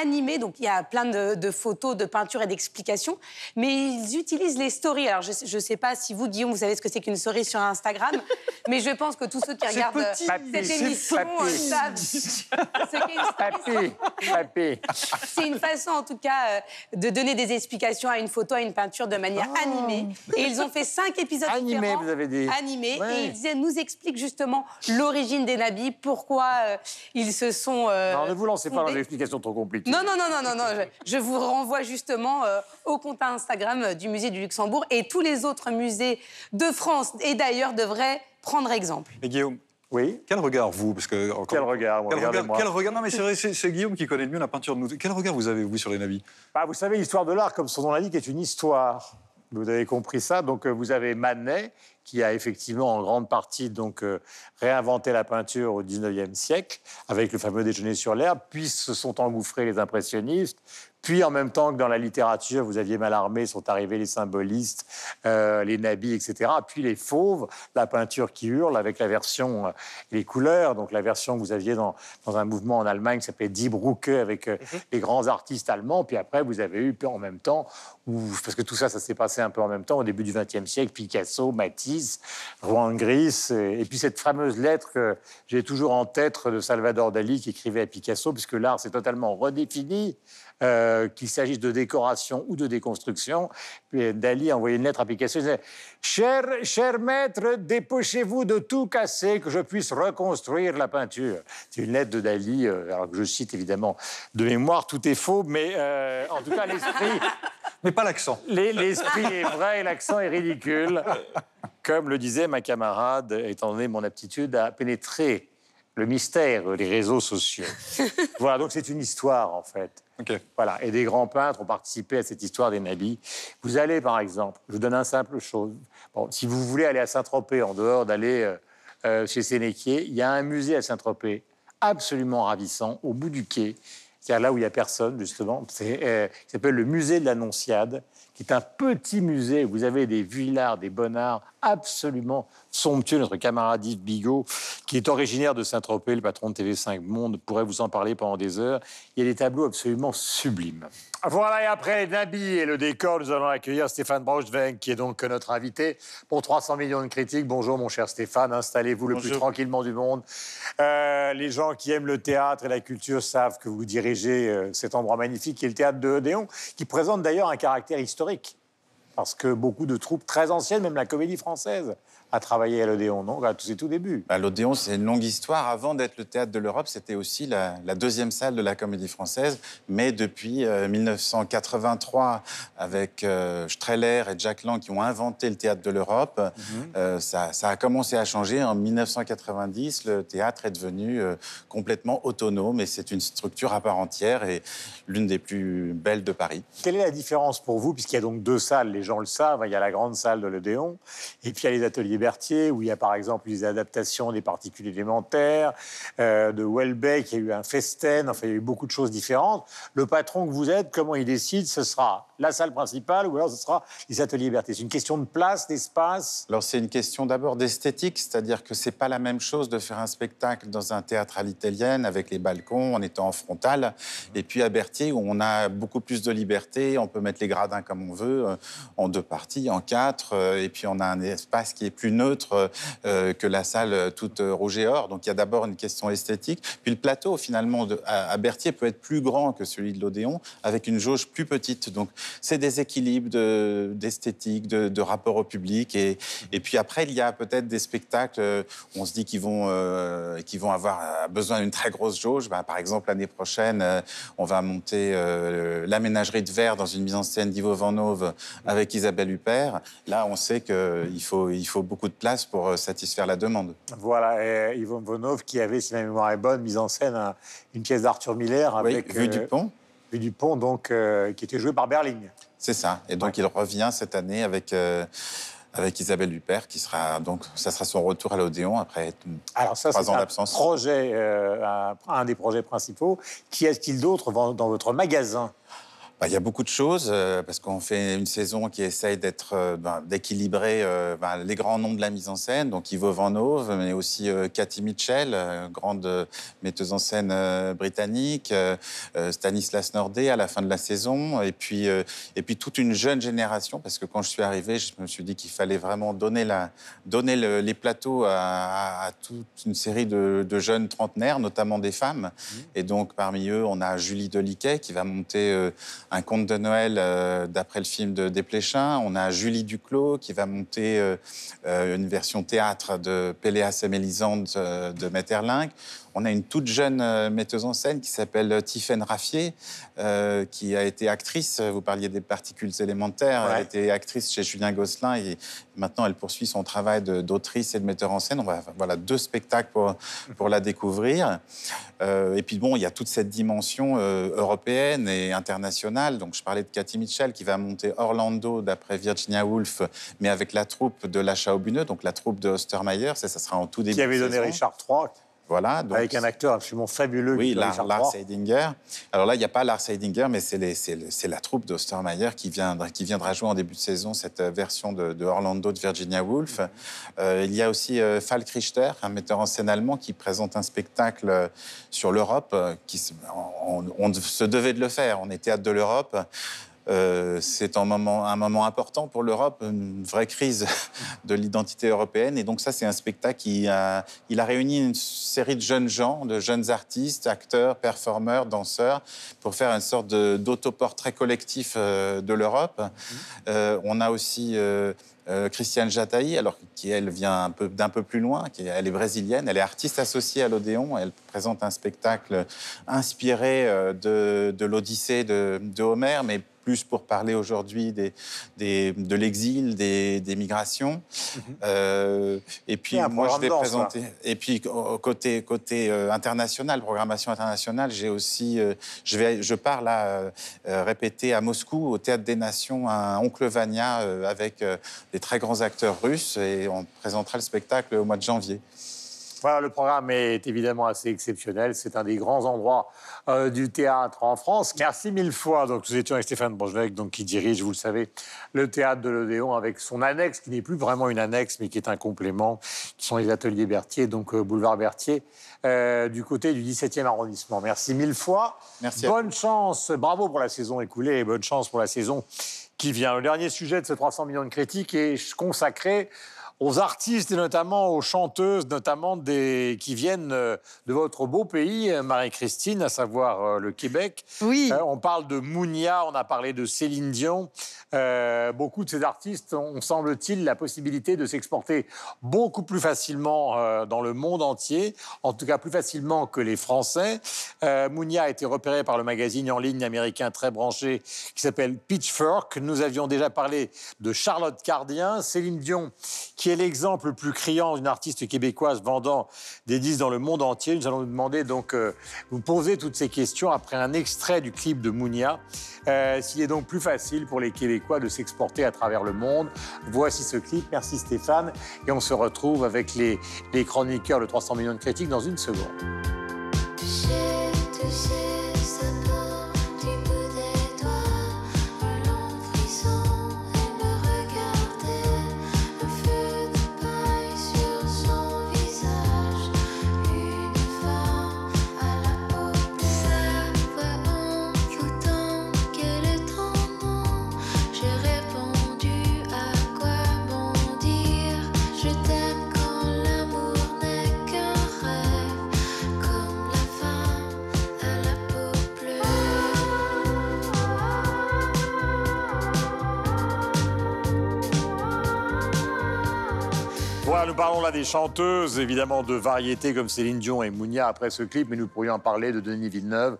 animé, donc il y a plein de, de photos, de peintures et d'explications, mais ils utilisent les stories. Alors je ne sais pas si vous, Guillaume, vous savez ce que c'est qu'une story sur Instagram, mais je pense que tous ceux qui regardent euh, cette c'est émission euh, savent ce qu'est une story. C'est une façon, en tout cas, euh, de donner des explications à une photo, à une peinture de manière animée. Et ils ont fait cinq épisodes. Animés, différents. vous avez dit. Animés. Ouais. Et ils disaient- nous expliquent justement l'origine des nabis, pourquoi euh, ils se sont. euh, Non, ne vous lancez pas dans explications trop compliquées. Non, non, non, non, non, non. Je, je vous renvoie justement euh, au compte Instagram euh, du musée du Luxembourg et tous les autres musées de France et d'ailleurs devraient prendre exemple. Et Guillaume, Oui quel regard vous parce que encore- Quel regard, quel regard, quel regard Non, mais c'est vrai, c'est c'est Guillaume qui connaît le mieux la peinture de nous. Quel regard vous avez vous sur les nabis Bah, vous savez, l'histoire de l'art, comme son nom l'indique, est une histoire. Vous avez compris ça. Donc, euh, vous avez Manet, qui a effectivement en grande partie donc, euh, réinventé la peinture au 19e siècle, avec le fameux déjeuner sur l'herbe. Puis se sont engouffrés les impressionnistes. Puis, en même temps que dans la littérature, vous aviez Mallarmé, sont arrivés les symbolistes, euh, les nabis, etc. Puis les fauves, la peinture qui hurle, avec la version, euh, les couleurs. Donc, la version que vous aviez dans, dans un mouvement en Allemagne qui s'appelait Die Brucke, avec euh, les grands artistes allemands. Puis après, vous avez eu, en même temps, où- parce que tout ça, ça s'est passé un peu en même temps, au début du XXe siècle, Picasso, Matisse, Juan Gris, et, et puis cette fameuse lettre que j'ai toujours en tête de Salvador Dali qui écrivait à Picasso, puisque l'art s'est totalement redéfini, euh, qu'il s'agisse de décoration ou de déconstruction. Dali a envoyé une lettre à Picasso, il disait cher, cher maître, dépêchez-vous de tout casser, que je puisse reconstruire la peinture. C'est une lettre de Dali, euh, alors que je cite évidemment de mémoire, tout est faux, mais euh, en tout cas, l'esprit. Mais pas l'accent. Les- L'esprit est vrai et l'accent est ridicule. Comme le disait ma camarade, étant donné mon aptitude à pénétrer le mystère des réseaux sociaux. voilà, donc c'est une histoire en fait. Voilà, et des grands peintres ont participé à cette histoire des nabis. Vous allez, par exemple, je vous donne un simple chose. Bon, si vous voulez aller à Saint-Tropez, en dehors d'aller euh, euh, chez Sénéquier, il y a un musée à Saint-Tropez absolument ravissant, au bout du quai, c'est-à-dire là où il n'y a personne, justement. Euh, qui s'appelle le musée de l'Annonciade, qui est un petit musée où vous avez des villards, des bonnards absolument somptueux. Notre camarade Yves Bigot, qui est originaire de Saint-Tropez, le patron de TV5 Monde, pourrait vous en parler pendant des heures. Il y a des tableaux absolument sublimes. Voilà, et après Nabi et le décor, nous allons accueillir Stéphane Braunschweig, qui est donc notre invité pour 300 millions de critiques. Bonjour, mon cher Stéphane, installez-vous le plus tranquillement du monde. Euh, les gens qui aiment le théâtre et la culture savent que vous dirigez euh, cet endroit magnifique qui est le théâtre de Odéon, qui présente d'ailleurs un caractère historique. Parce que beaucoup de troupes très anciennes, même la comédie française, a travaillé à l'Odéon, non À ses tout débuts. Bah, L'Odéon, c'est une longue histoire. Avant d'être le théâtre de l'Europe, c'était aussi la, la deuxième salle de la Comédie Française. Mais depuis euh, 1983, avec euh, Streller et Jack Lang qui ont inventé le théâtre de l'Europe, euh, ça, ça a commencé à changer. En 1990, le théâtre est devenu euh, complètement autonome et c'est une structure à part entière et l'une des plus belles de Paris. Quelle est la différence pour vous, puisqu'il y a donc deux salles, les gens le savent, il y a la grande salle de l'Odéon, et puis il y a les ateliers Berthier, où il y a par exemple des adaptations des particules élémentaires, euh, de Welbeck, il y a eu un Festen, enfin il y a eu beaucoup de choses différentes. Le patron que vous êtes, comment il décide Ce sera la salle principale ou alors ce sera les ateliers Berthier C'est une question de place, d'espace? Alors c'est une question d'abord d'esthétique, c'est-à-dire que c'est pas la même chose de faire un spectacle dans un théâtre à l'italienne avec les balcons en étant en frontale, et puis à Berthier où on a beaucoup plus de liberté, on peut mettre les gradins comme on veut, euh, en deux parties, en quatre, euh, et puis on a un espace qui est plus neutre euh, que la salle euh, toute euh, rouge et or. Donc il y a d'abord une question esthétique, puis le plateau finalement à, à Berthier peut être plus grand que celui de l'Odéon avec une jauge plus petite. Donc c'est des équilibres de- d'esthétique, de, rapport au public. Et, et puis après, il y a peut-être des spectacles, euh, on se dit qu'ils vont, euh, vont avoir euh, besoin d'une très grosse jauge. Bah, par exemple, l'année prochaine, euh, on va monter euh, l'aménagerie de verre dans une mise en scène d'Ivo Van Hove avec avec Isabelle Huppert, là, on sait qu'il faut, il faut beaucoup de place pour euh, satisfaire la demande. Voilà, et Yvonne Vonov qui avait, si ma mémoire est bonne, mise en scène un- une pièce d'Arthur Miller Oui, avec Vue euh, du pont, Vue du pont, donc euh, qui était joué par Berling. c'est ça. Et donc, il revient cette année avec, euh, avec Isabelle Huppert, qui sera donc, ça sera son retour à l'Odéon après Alors ça, trois c'est ans un d'absence. projet, euh, un, un des projets principaux. Qui est-il d'autre dans votre magasin? Bah, Il y a beaucoup de choses, euh, parce qu'on fait une saison qui essaye d'être, euh, ben, d'équilibrer euh, ben, les grands noms de la mise en scène, donc Ivo Van Hove, mais aussi Cathy Mitchell, grande metteuse en scène britannique, Stanislas Nordet à la fin de la saison, et puis, et puis toute une jeune génération, parce que quand je suis arrivé, je me suis dit qu'il fallait vraiment donner, la, donner le- les plateaux à, toute une série de, de jeunes trentenaires, notamment des femmes. Et donc, parmi eux, on a Julie Deliquet qui va monter un conte de Noël euh, d'après le film de Desplechin. On a Julie Duclos qui va monter euh, euh, une version théâtre de Péléas et Mélisande de Metterlinck. On a une toute jeune euh, metteuse en scène qui s'appelle Tiffaine Raffier, euh, qui a été actrice. Vous parliez des particules élémentaires. Elle a été actrice chez Julien Gosselin et maintenant elle poursuit son travail de- d'autrice et de metteur en scène. On va voilà deux spectacles pour, pour la découvrir. Euh, et puis bon, il y a toute cette dimension euh, européenne et internationale. Donc je parlais de Cathy Mitchell qui va monter Orlando d'après Virginia Woolf, mais avec la troupe de l'Achat au Buneux, donc la troupe de Ostermeyer. Ça, ça sera en tout début. Qui avait de donné saison. Richard III, Voilà. Donc, avec un acteur absolument fabuleux. oui, Lars. Heidinger. Alors là, il n'y a pas Lars Heidinger, mais c'est la troupe d'Ostermeyer qui, viendra, qui viendra jouer en début de saison cette euh, version de, de Orlando de Virginia Woolf. Euh, il y a aussi euh, Falk Richter, un metteur en scène allemand, qui présente un spectacle sur l'Europe. on se devait de le faire. On est théâtre de l'Europe. Euh, c'est un moment, moment important pour l'Europe, une vraie crise de l'identité européenne. Et donc ça, c'est un spectacle qui a, a réuni une série de jeunes gens, de jeunes artistes, acteurs, performeurs, danseurs, pour faire une sorte d'autoportrait collectif euh, de l'Europe. Euh, on a aussi Christiane Jataï, alors qui elle vient d'un peu plus loin, qui elle est brésilienne, elle est artiste associée à l'Odéon, elle présente un spectacle inspiré de, de l'Odyssée de, de Homère, mais plus pour parler aujourd'hui des, des- de l'exil, des, des migrations. Euh, et puis moi, je vais danse, présenter. Et puis côté côté euh, international, programmation internationale, j'ai aussi, euh, je vais, je pars là répéter à Moscou au Théâtre des Nations un Oncle Vania avec des très grands acteurs russes et on présentera le spectacle au mois de janvier. Voilà, le programme est évidemment assez exceptionnel. C'est un des grands endroits euh, du théâtre en France. Merci mille fois. Donc, nous étions avec Stéphane Brochevec, donc qui dirige, vous le savez, le théâtre de l'Odéon avec son annexe, qui n'est plus vraiment une annexe, mais qui est un complément, qui sont les ateliers Berthier, donc euh, boulevard Berthier, euh, du côté du 17e arrondissement. Merci mille fois. Merci à vous. Bonne chance. Bravo pour la saison écoulée et bonne chance pour la saison qui vient. Le dernier sujet de ces 300 millions de critiques est consacré aux artistes et notamment aux chanteuses, notamment des, qui viennent euh, de votre beau pays, euh, Marie-Christine, à savoir euh, le Québec. Oui. Euh, on parle de Mounia, on a parlé de Céline Dion. Euh, beaucoup de ces artistes ont, semble-t-il, la possibilité de s'exporter beaucoup plus facilement euh, dans le monde entier, en tout cas plus facilement que les Français. Mounia a été repéré par le magazine en ligne américain très branché qui s'appelle Pitchfork. Nous avions déjà parlé de Charlotte Cardien, Céline Dion, qui est l'exemple le plus criant d'une artiste québécoise vendant des disques dans le monde entier? Nous allons vous demander donc, euh, vous poser toutes ces questions après un extrait du clip de Mounia. Euh, S'il est donc plus facile pour les Québécois de s'exporter à travers le monde. Voici ce clip. Merci Stéphane. Et on se retrouve avec les, les chroniqueurs de 300 millions de critiques dans une seconde. Nous parlons là des chanteuses, évidemment de variétés comme Céline Dion et Mounia après ce clip, mais nous pourrions en parler de Denis Villeneuve,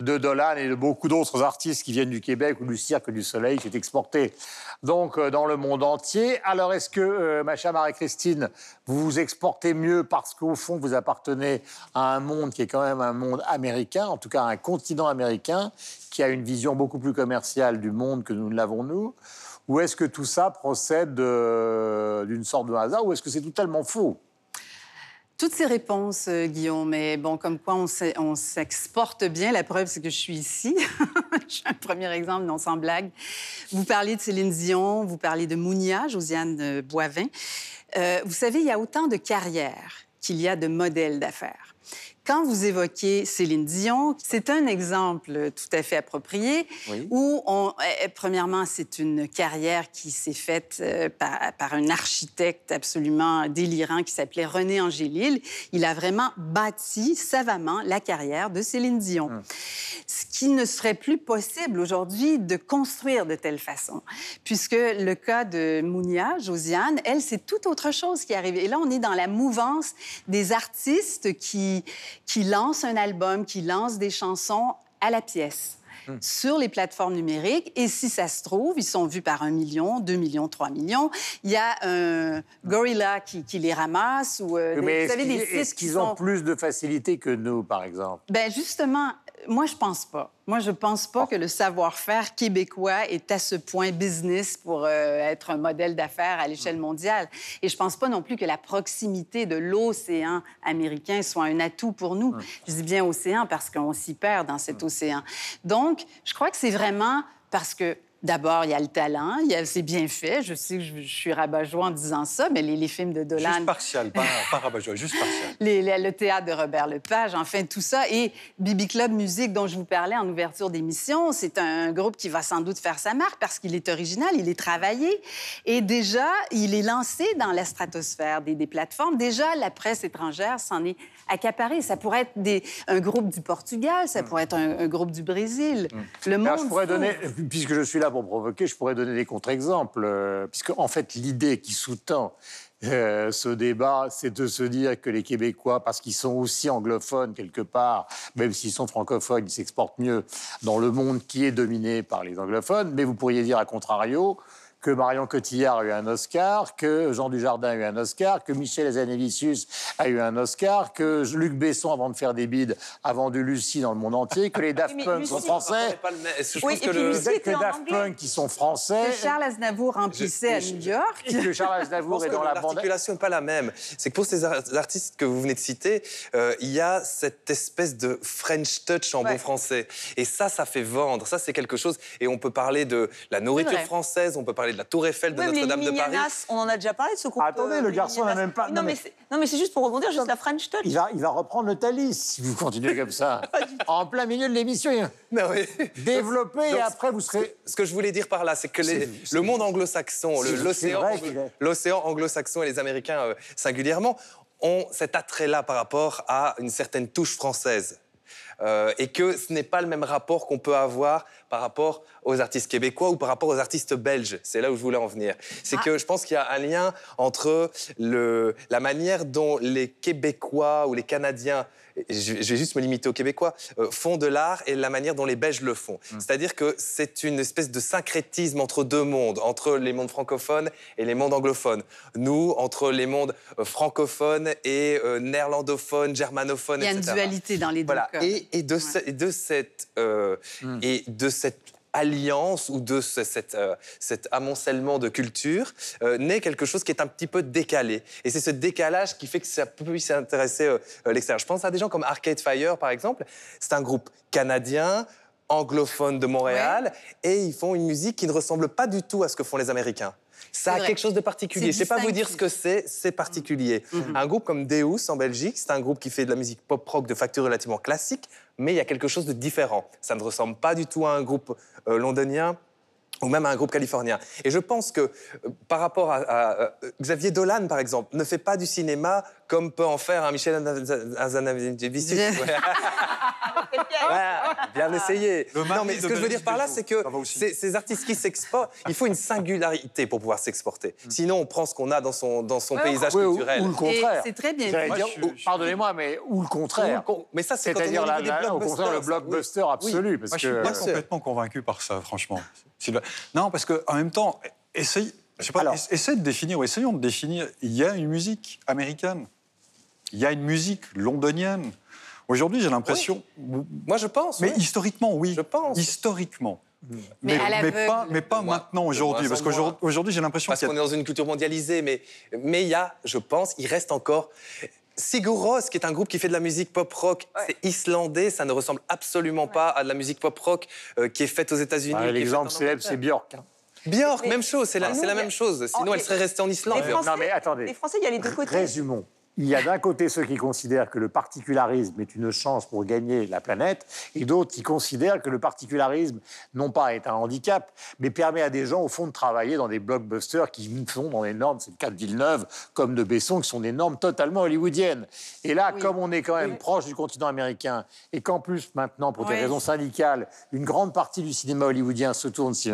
de Dolan et de beaucoup d'autres artistes qui viennent du Québec ou du Cirque du Soleil, qui est exporté donc euh, dans le monde entier. Alors, est-ce que, euh, ma chère Marie-Christine, vous vous exportez mieux parce qu'au fond, vous appartenez à un monde qui est quand même un monde américain, en tout cas un continent américain, qui a une vision beaucoup plus commerciale du monde que nous ne l'avons nous? Ou est-ce que tout ça procède euh, d'une sorte de hasard Ou est-ce que c'est totalement faux? Toutes ces réponses, euh, Guillaume, mais bon, comme quoi on s'e- on s'exporte bien. La preuve, c'est que je suis ici. je suis un premier exemple, non sans blague. Vous parlez de Céline Dion, vous parlez de Mounia, Josiane euh, Boivin. Vous savez, il y a autant de carrières qu'il y a de modèles d'affaires. Quand vous évoquez Céline Dion, c'est un exemple tout à fait approprié Oui. où, on, eh, premièrement, c'est une carrière qui s'est faite euh, par, par un architecte absolument délirant qui s'appelait René Angélil. Il a vraiment bâti savamment la carrière de Céline Dion. Ce qui ne serait plus possible aujourd'hui de construire de telle façon, puisque le cas de Mounia, Josiane, elle, c'est tout autre chose qui arrive. Et là, on est dans la mouvance des artistes qui, qui lancent un album, qui lancent des chansons à la pièce sur les plateformes numériques. Et si ça se trouve, ils sont vus par un million, deux millions, trois millions. Il y a un gorilla qui, qui les ramasse ou euh, des- Mais vous est-ce savez, qu'ils des est-ce qu'ils ont sont... plus de facilité que nous, par exemple? Ben justement, moi je pense pas. Moi je pense pas que le savoir-faire québécois est à ce point business pour euh, être un modèle d'affaires à l'échelle mondiale. Et je pense pas non plus que la proximité de l'océan américain soit un atout pour nous. Je dis bien océan parce qu'on s'y perd dans cet océan. Donc, je crois que c'est vraiment parce que D'abord, il y a le talent, il y a- c'est bien fait. Je sais que je, je suis rabat-joie en disant ça, mais les, les films de Dolan, Juste partial, pas, pas rabat-joie, juste partial. les- les- le théâtre de Robert Lepage, enfin tout ça. Et Bibi Club Musique, dont je vous parlais en ouverture d'émission, c'est un groupe qui va sans doute faire sa marque parce qu'il est original, il est travaillé. Et déjà, il est lancé dans la stratosphère des, des plateformes. Déjà, la presse étrangère s'en est accaparée. Ça pourrait être des- un groupe du Portugal, ça pourrait être un, un groupe du Brésil. Le monde Alors, je pourrais donner, puisque je suis là pour provoquer, je pourrais donner des contre-exemples. euh, Puisque, en fait, l'idée qui sous-tend euh, ce débat, c'est de se dire que les Québécois, parce qu'ils sont aussi anglophones quelque part, même s'ils sont francophones, ils s'exportent mieux dans le monde qui est dominé par les anglophones. Mais vous pourriez dire, à contrario, que Marion Cotillard a eu un Oscar, que Jean Dujardin a eu un Oscar, que Michel Azanavicius a eu un Oscar, que Luc Besson, avant de faire des bides, a vendu Lucie dans le monde entier, que les Daft Punk sont français. Oui, pense que et puis le- Lucie- en Daft. Punk qui sont français. Que Charles Aznavour remplissait à New York. Et que Charles Aznavour est dans la bande. l'articulation n'est pas la même. C'est que pour ces ar- artistes que vous venez de citer, euh, il y a cette espèce de French touch en Ouais. bon français. Et ça, ça fait vendre. Ça, c'est quelque chose. Et on peut parler de la nourriture française, on peut parler de la Tour Eiffel de Oui, Notre-Dame de Paris. Minianas, on en a déjà parlé de ce groupe. Attendez, euh, le garçon n'a même pas- Non, non, mais mais- c'est- non, mais c'est juste pour rebondir, juste la French touch. Il va, il va reprendre le Thalys si vous continuez comme ça. en plein milieu de l'émission. Non, mais- Développez et Donc, après vous serez. Ce que je voulais dire par là, c'est que les- le monde anglo-saxon, l'océan anglo-saxon et les Américains euh, singulièrement ont cet attrait-là par rapport à une certaine touche française. Euh, et que ce n'est pas le même rapport qu'on peut avoir par rapport aux artistes québécois ou par rapport aux artistes belges. C'est là où je voulais en venir. C'est que je pense qu'il y a un lien entre le, la manière dont les Québécois ou les Canadiens, je, vais juste me limiter aux Québécois, euh, font de l'art et la manière dont les Belges le font. C'est-à-dire que c'est une espèce de syncrétisme entre deux mondes, entre les mondes francophones et les mondes anglophones. Nous, entre les mondes euh, francophones et euh, néerlandophones, germanophones, Il y a une etc. dualité dans les deux Voilà. Et, et de, ce- et de cette euh, et de cette alliance ou de ce- cette, euh, cet amoncellement de culture euh, naît quelque chose qui est un petit peu décalé. Et c'est ce décalage qui fait que ça puisse intéresser euh, euh, l'extérieur. Je pense à des gens comme Arcade Fire, par exemple. C'est un groupe canadien, anglophone de Montréal, et ils font une musique qui ne ressemble pas du tout à ce que font les Américains. Ça a quelque chose de particulier. Je ne sais pas vous dire ce que c'est, c'est particulier. Un groupe comme Deus en Belgique, c'est un groupe qui fait de la musique pop-rock de facture relativement classique, mais il y a quelque chose de différent. Ça ne ressemble pas du tout à un groupe euh, londonien ou même à un groupe californien. Et je pense que euh, par rapport à, à, euh, Xavier Dolan, par exemple, ne fait pas du cinéma comme peut en faire un Michel Hazanavicius. Voilà, bien essayé. Le mari Non, mais ce que je veux dire par là, c'est que ces, ces artistes qui s'exportent, il faut une singularité pour pouvoir s'exporter. Sinon, on prend ce qu'on a dans son, dans son Ouais, paysage culturel. ou le contraire. c'est très bien Pardonnez-moi, mais ou le contraire. con- Mais ça, c'est quand on est au niveau des là, au contraire, le blockbuster absolu. Parce Moi, je que, suis pas complètement convaincu par ça, franchement. Sylvain. Non, parce qu'en même temps, essaye, je sais pas, Alors. ess- essaie de définir, ou essayons de définir. Il y a une musique américaine, il y a une musique londonienne. Aujourd'hui, j'ai l'impression. Moi, je pense. Mais oui. historiquement, oui. Je pense. Historiquement. Mais pas, mais pas Moi, maintenant, aujourd'hui. Parce qu'aujourd'hui, j'ai l'impression Parce qu'il y qu'on a est dans une culture mondialisée, mais mais il y a, je pense, il reste encore. Sigur Rós, qui est un groupe qui fait de la musique pop rock, c'est islandais, ça ne ressemble absolument pas à de la musique pop rock euh, qui est faite aux États-Unis. L'exemple célèbre, c'est. Björk. hein. Björk, Mais- même chose, c'est la, Nous, même chose. Sinon, en- elle serait restée en Islande. Les Français- Non, mais attendez. Les Français, il y a les deux côtés. Résumons. Il y a d'un côté ceux qui considèrent que le particularisme est une chance pour gagner la planète, et d'autres qui considèrent que le particularisme, non pas est un handicap, mais permet à des gens, au fond, de travailler dans des blockbusters qui sont dans des normes, c'est le cas de Villeneuve, comme de Besson, qui sont des normes totalement hollywoodiennes. Et là, comme on est quand même proche du continent américain, et qu'en plus, maintenant, pour des Oui. raisons syndicales, une grande partie du cinéma hollywoodien se tourne, si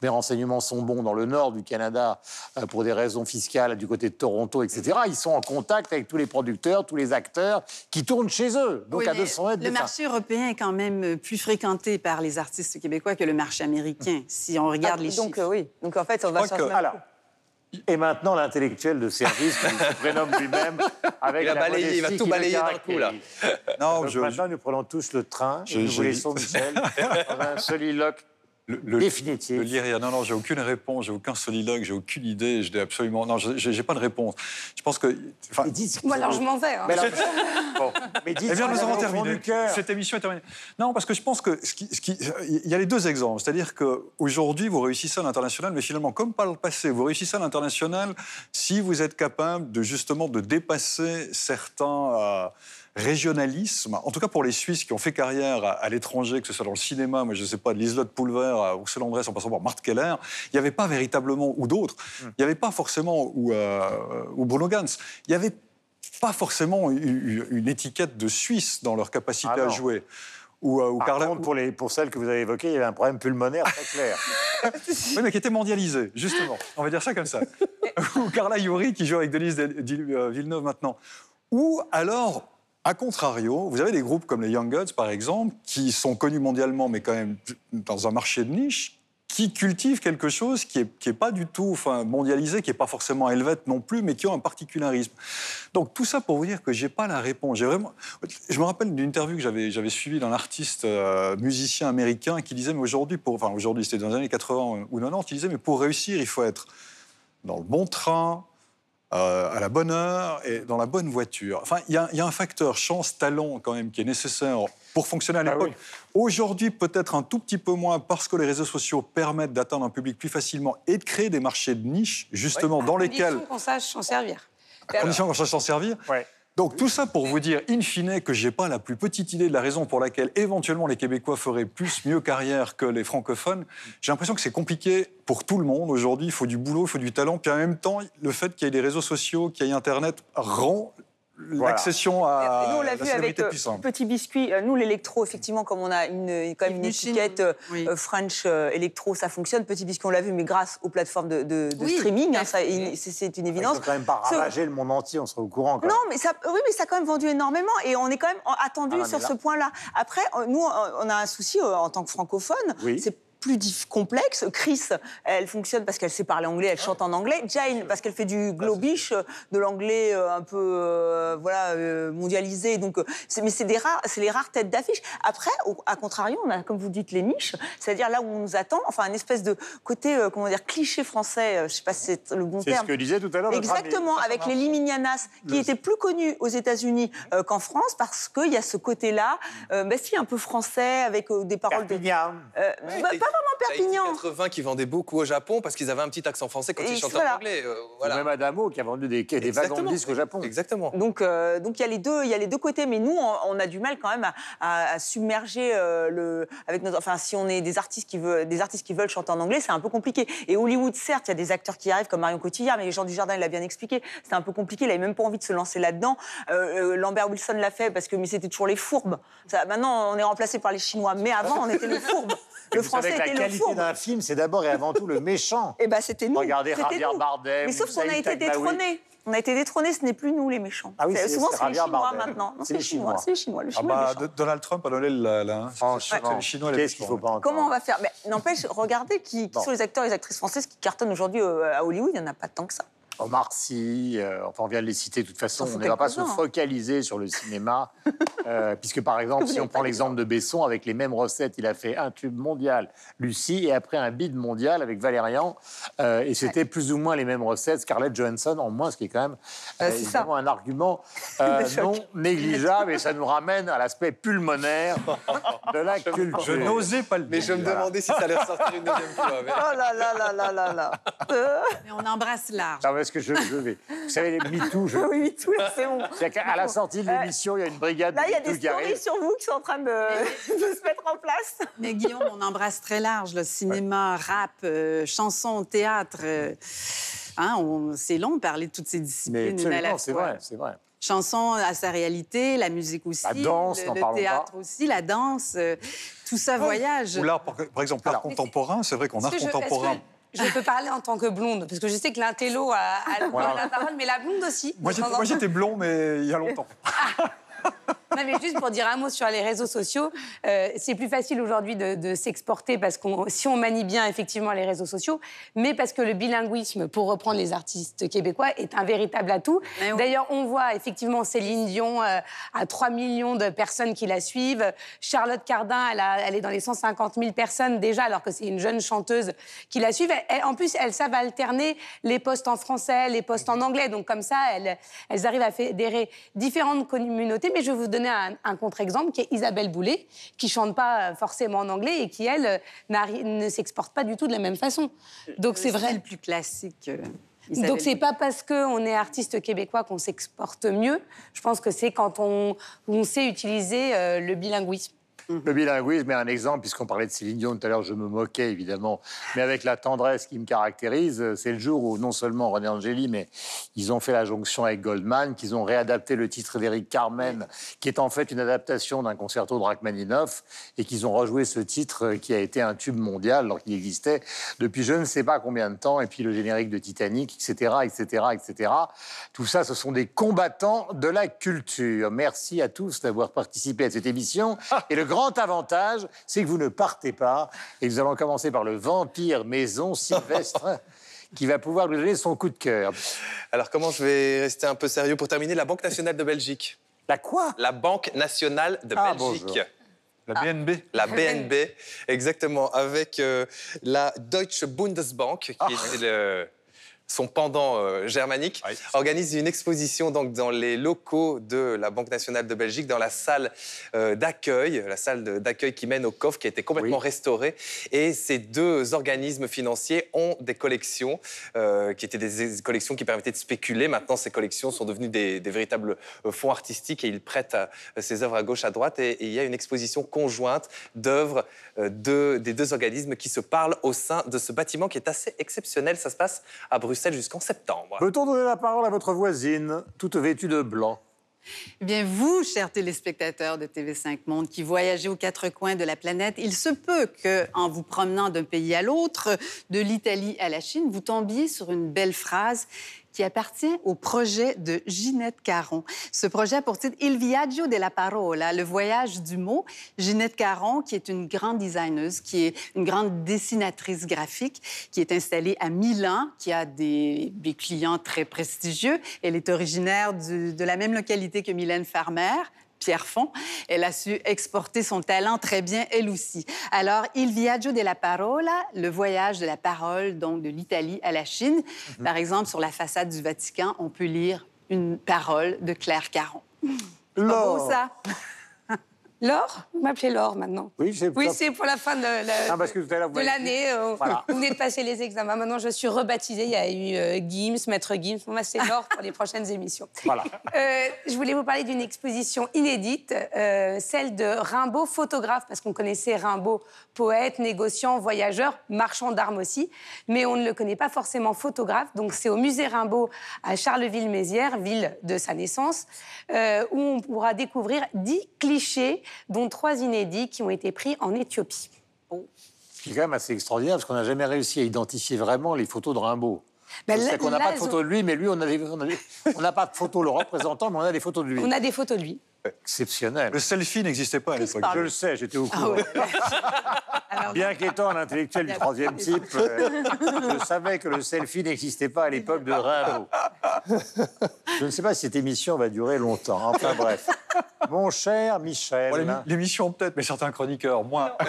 mes renseignements sont bons, dans le nord du Canada, euh, pour des raisons fiscales, du côté de Toronto, etc., ils sont en contact avec tous les producteurs, tous les acteurs qui tournent chez eux, donc Oui, à mais 200 mètres Le fins. marché européen est quand même euh, plus fréquenté par les artistes québécois que le marché américain, si on regarde Ah, les donc, chiffres. euh, oui. Donc, en fait, on va sur et maintenant l'intellectuel de service qui se prénomme lui-même avec Il a la balayé, il va tout balayer d'un coup, là. Non, Donc je- maintenant, nous prenons tous le train Je- et nous je- vous laissons, Michel, dans un soliloque le, le- lire, non, non, j'ai aucune réponse, j'ai aucun soliloque, j'ai aucune idée, je n'ai absolument. Non, je- j'ai j'ai pas de réponse. Je pense que. Moi, alors, je m'en vais. hein. Mais alors- Bon, mais dites Eh bien, nous avons terminé. Cette émission est terminée. Non, parce que je pense que ce qui, ce qui- il y a les deux exemples. C'est-à-dire qu'aujourd'hui, vous réussissez à l'international, mais finalement, comme par le passé, vous réussissez à l'international si vous êtes capable de justement de dépasser certains euh, régionalismes. En tout cas, pour les Suisses qui ont fait carrière à, à l'étranger, que ce soit dans le cinéma, moi je ne sais pas, de Liselotte Poulver à Ursula Andress en passant par Marthe Keller, il n'y avait pas véritablement, ou d'autres, il n'y avait pas forcément, ou, euh, ou Bruno Gans, il n'y avait pas forcément une, une étiquette de Suisse dans leur capacité Ah à jouer. Ou, euh, ou Par Carla- contre, pour, les, pour celles que vous avez évoquées, il y avait un problème pulmonaire très clair. Oui, mais qui était mondialisé, justement. On va dire ça comme ça. Ou Carla Yuri qui joue avec Denise euh, Villeneuve maintenant. Ou alors, à contrario, vous avez des groupes comme les Young Gods, par exemple, qui sont connus mondialement, mais quand même dans un marché de niche, qui cultivent quelque chose qui n'est qui est pas du tout enfin, mondialisé, qui n'est pas forcément helvète non plus, mais qui ont un particularisme. Donc tout ça pour vous dire que j'ai pas la réponse. Vraiment. Je me rappelle d'une interview que j'avais suivie d'un artiste euh, musicien américain qui disait mais aujourd'hui enfin aujourd'hui c'était dans les années 80 ou 90 il disait mais pour réussir il faut être dans le bon train. Euh, à la bonne heure et dans la bonne voiture. Enfin, il y, a- il y a un facteur chance-talent quand même qui est nécessaire pour fonctionner à Ah l'époque. oui. Aujourd'hui, peut-être un tout petit peu moins parce que les réseaux sociaux permettent d'atteindre un public plus facilement et de créer des marchés de niche, justement, dans lesquels Condition qu'on sache s'en servir. à condition qu'on sache s'en servir. Ouais. Donc tout ça pour vous dire, in fine, que j'ai pas la plus petite idée de la raison pour laquelle éventuellement les Québécois feraient plus mieux carrière que les francophones. J'ai l'impression que c'est compliqué pour tout le monde aujourd'hui. Il faut du boulot, il faut du talent. Puis en même temps, le fait qu'il y ait des réseaux sociaux, qu'il y ait Internet, rend l'accession à Et nous, on la l'a vu avec euh, simple. Petit Biscuit. Euh, Nous, l'électro, effectivement, comme on a une, quand même une étiquette euh, oui. French électro, ça fonctionne. Petit Biscuit, on l'a vu, mais grâce aux plateformes de, de- de Oui, streaming, hein, c'est une évidence. faut quand même pas Ce- ravager le monde entier, on serait au courant. Quand Non, même. mais ça, oui, mais ça a quand même vendu énormément et on est quand même attendu Ah, sur là- ce point-là. Après, nous, on a un souci en tant que francophone. Oui. C'est plus complexe. Chris, elle fonctionne parce qu'elle sait parler anglais, elle chante en anglais. Jane, parce qu'elle fait du globish, euh, de l'anglais euh, un peu euh, voilà euh, mondialisé. Donc, c'est- mais c'est des rares, c'est les rares têtes d'affiche. Après, au- à contrario, on a, comme vous dites, les niches, c'est-à-dire là où on nous attend. Enfin, une espèce de côté, euh, comment dire, cliché français. je sais pas si c'est le bon C'est terme. ce que disait tout à l'heure. Exactement, avec les Liminianas, qui étaient plus connus aux États-Unis qu'en France, parce qu'il y a ce côté-là, bah si, un peu français, avec des paroles de. Perpignan. Bah, pas Perpignan. 80 qui vendaient beaucoup au Japon parce qu'ils avaient un petit accent français quand Et ils chantaient voilà. en anglais. euh, Ou même Adamo qui a vendu des, des wagons de disques au Japon. Exactement. Donc, euh, donc il y a les deux, il y a les deux côtés. Mais nous, on, on a du mal quand même à, à- à submerger euh, le, avec notre, enfin, si on est des artistes qui veulent, des artistes qui veulent chanter en anglais, c'est un peu compliqué. Et Hollywood, certes, il y a des acteurs qui arrivent comme Marion Cotillard, mais les gens du jardin, il l'a bien expliqué. C'était un peu compliqué. Il avait même pas envie de se lancer là-dedans. Lambert Wilson l'a fait parce que mais c'était toujours les fourbes. Ça, maintenant, on est remplacé par les Chinois, mais avant, on était les fourbes. Le français la le qualité d'un film, c'est d'abord et avant tout le méchant. Et ben, c'était nous. Regardez Javier nous. Bardem. Mais sauf qu'on a été détrônés. On a été détrônés, ce n'est plus nous les méchants. Ah oui, C'est- souvent c'est les Chinois Bardem. maintenant. Non, C'est les Chinois. C'est les Chinois. Le Ah Chinois est bah, Donald Trump a donné hein. Les Chinois, qu'est-ce qu'il méchants. faut pas entendre Comment on va faire? Mais n'empêche, regardez qui, qui Bon. sont les acteurs et les actrices françaises qui cartonnent aujourd'hui euh, à Hollywood. Il n'y en a pas tant que ça. Omar Sy, euh, enfin on vient de les citer de toute façon, fait on ne va pas se focaliser sur le cinéma, euh, puisque par exemple, Vous si on prend l'exemple de Besson, avec les mêmes recettes, il a fait un tube mondial, Lucie, et après un bid mondial avec Valérian, euh, et c'était plus ou moins les mêmes recettes, Scarlett Johansson en moins, ce qui est quand même Euh, euh, un argument euh, non négligeable, et ça nous ramène à l'aspect pulmonaire de la culture. Je n'osais pas le dire. Mais je me Voilà. demandais si ça allait ressortir une deuxième fois. mais- Oh là là là là là là. Euh, Mais on embrasse large. Non, parce que je, je vais. Vous savez, les MeToo, je... oui, oui, tout là, c'est bon. c'est-à-dire qu'à la sortie de l'émission, il y a une brigade Là, de il y a MeToo des stories sur vous qui sont en train de, de se mettre en place. Mais Guillaume, on embrasse très large, le cinéma, rap, euh, chanson, théâtre. euh, hein, on- c'est long de parler de toutes ces Mais disciplines à la absolument, c'est fois. vrai, c'est vrai. Chanson à sa réalité, la musique aussi, La danse, le, le théâtre aussi, la danse, euh, tout ça voyage. Ou l'art, par, par exemple, l'art contemporain, c'est vrai qu'en art contemporain. Je peux parler en tant que blonde, parce que je sais que l'intello a, a le Voilà. la parole, mais la blonde aussi. Moi, j'étais blond, mais il y a longtemps. Non, mais juste pour dire un mot sur les réseaux sociaux, euh, c'est plus facile aujourd'hui de, de s'exporter parce qu'on, si on manie bien effectivement les réseaux sociaux, mais parce que le bilinguisme, pour reprendre les artistes québécois, est un véritable atout. Oui. D'ailleurs, on voit effectivement Céline Dion euh, à 3 millions de personnes qui la suivent. Charlotte Cardin, elle, a- elle est dans les 150 000 personnes déjà, alors que c'est une jeune chanteuse qui la suivent. Elle- en plus, elles savent alterner les postes en français, les postes en anglais. Donc comme ça, elles, elles arrivent à fédérer différentes communautés. Mais je vais vous donner un, un contre-exemple qui est Isabelle Boulay, qui chante pas forcément en anglais et qui, elle, euh, ne s'exporte pas du tout de la même façon. Donc c'est Le vrai. style plus classique. euh, Isabelle Donc c'est pas parce qu'on est artiste québécois qu'on s'exporte mieux. Je pense que c'est quand on, on sait utiliser euh, le bilinguisme. Le bilinguisme est un exemple, puisqu'on parlait de Céline Dion tout à l'heure, je me moquais évidemment, mais avec la tendresse qui me caractérise, euh, c'est le jour où non seulement René Angéli, mais ils ont fait la jonction avec Goldman, qu'ils ont réadapté le titre d'Éric Carmen, qui est en fait une adaptation d'un concerto de Rachmaninoff, et qu'ils ont rejoué ce titre euh, qui a été un tube mondial, alors qu'il existait depuis je ne sais pas combien de temps, et puis le générique de Titanic, etc., etc., etc. Tout ça, ce sont des combattants de la culture. Merci à tous d'avoir participé à cette émission. Et le grand avantage, c'est que vous ne partez pas. Et nous allons commencer par le vampire maison Sylvestre, qui va pouvoir nous donner son coup de cœur. Alors comment je vais rester un peu sérieux pour terminer? La Banque nationale de Belgique. La quoi? La Banque nationale de Ah, Belgique. bonjour. La BNB. La BNB, exactement, avec euh, la Deutsche Bundesbank, qui Ah. était le- son pendant euh, germanique, Oui. organise une exposition donc, dans les locaux de la Banque nationale de Belgique, dans la salle euh, d'accueil, la salle d'accueil qui mène au coffre, qui a été complètement Oui. restaurée. Et ces deux organismes financiers ont des collections, euh, qui étaient des, collections qui permettaient de spéculer. Maintenant, ces collections sont devenues des, des véritables euh, fonds artistiques et ils prêtent ces œuvres à gauche, à droite. Et, et il y a une exposition conjointe d'œuvres de- des deux organismes qui se parlent au sein de ce bâtiment qui est assez exceptionnel. Ça se passe à Bruxelles jusqu'en septembre. Peut-on donner la parole à votre voisine, toute vêtue de blanc? Eh bien, vous, chers téléspectateurs de TV5 Monde, qui voyagez aux quatre coins de la planète, il se peut que, en vous promenant d'un pays à l'autre, de l'Italie à la Chine, vous tombiez sur une belle phrase qui appartient au projet de Ginette Caron. Ce projet a pour titre Il viaggio della parola, le voyage du mot. Ginette Caron, qui est une grande designeuse, qui est une grande dessinatrice graphique, qui est installée à Milan, qui a des, clients très prestigieux. Elle est originaire de la même localité que Mylène Farmer. Pierre Font. Elle a su exporter son talent très bien, elle aussi. Alors, Il viaggio della parola, le voyage de la parole, donc de l'Italie à la Chine. Par exemple, sur la façade du Vatican, on peut lire une parole de Claire Caron. Pas beau, ça? Laure Vous m'appelez Laure maintenant. Oui, c'est Oui, pour la fin de, Ah, de l'année. euh, Voilà. Vous venez de passer les examens. Maintenant, je suis rebaptisée. Il y a eu euh, Gims, Maître Gims. Moi, c'est Laure pour les prochaines émissions. Voilà. Euh, je voulais vous parler d'une exposition inédite, celle de Rimbaud, photographe, parce qu'on connaissait Rimbaud, poète, négociant, voyageur, marchand d'armes aussi, mais on ne le connaît pas forcément photographe. Donc c'est au musée Rimbaud à Charleville-Mézières, ville de sa naissance, euh, où on pourra découvrir dix clichés, dont trois inédits qui ont été pris en Éthiopie. Ce qui est quand même assez extraordinaire, parce qu'on n'a jamais réussi à identifier vraiment les photos de Rimbaud. Ben, qu'on n'a pas de photo de lui, mais lui, on a des- on a on n'a pas de photo le représentant, mais on a des photos de lui. On a des photos de lui. Exceptionnel. Le selfie n'existait pas à l'époque. Je le sais, j'étais au Ah courant. ouais. Bien qu'étant un intellectuel du troisième type, euh, je savais que le selfie n'existait pas à l'époque de Rimbaud. Je ne sais pas si cette émission va durer longtemps. Enfin bref. Mon cher Michel. Bon, L'émission peut-être, mais certains chroniqueurs, moins.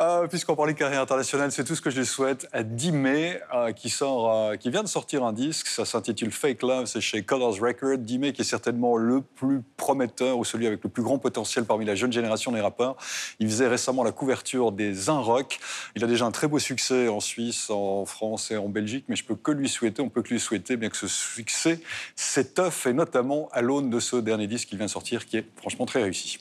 Euh, Puisqu'on parlait de carrière internationale, c'est tout ce que je lui souhaite. À 10 mai, euh, qui, sort, euh, qui vient de sortir un disque, ça s'intitule Fake Love, c'est chez Colors Records. 10 mai qui est certainement le plus prometteur ou celui avec le plus grand potentiel parmi la jeune génération des rappeurs. Il faisait récemment la couverture des Un Rock. Il a déjà un très beau succès en Suisse, en France et en Belgique, mais je peux que lui souhaiter, on peut que lui souhaiter, bien que ce succès s'étoffe, et notamment à l'aune de ce dernier disque qui vient de sortir, qui est franchement très réussi.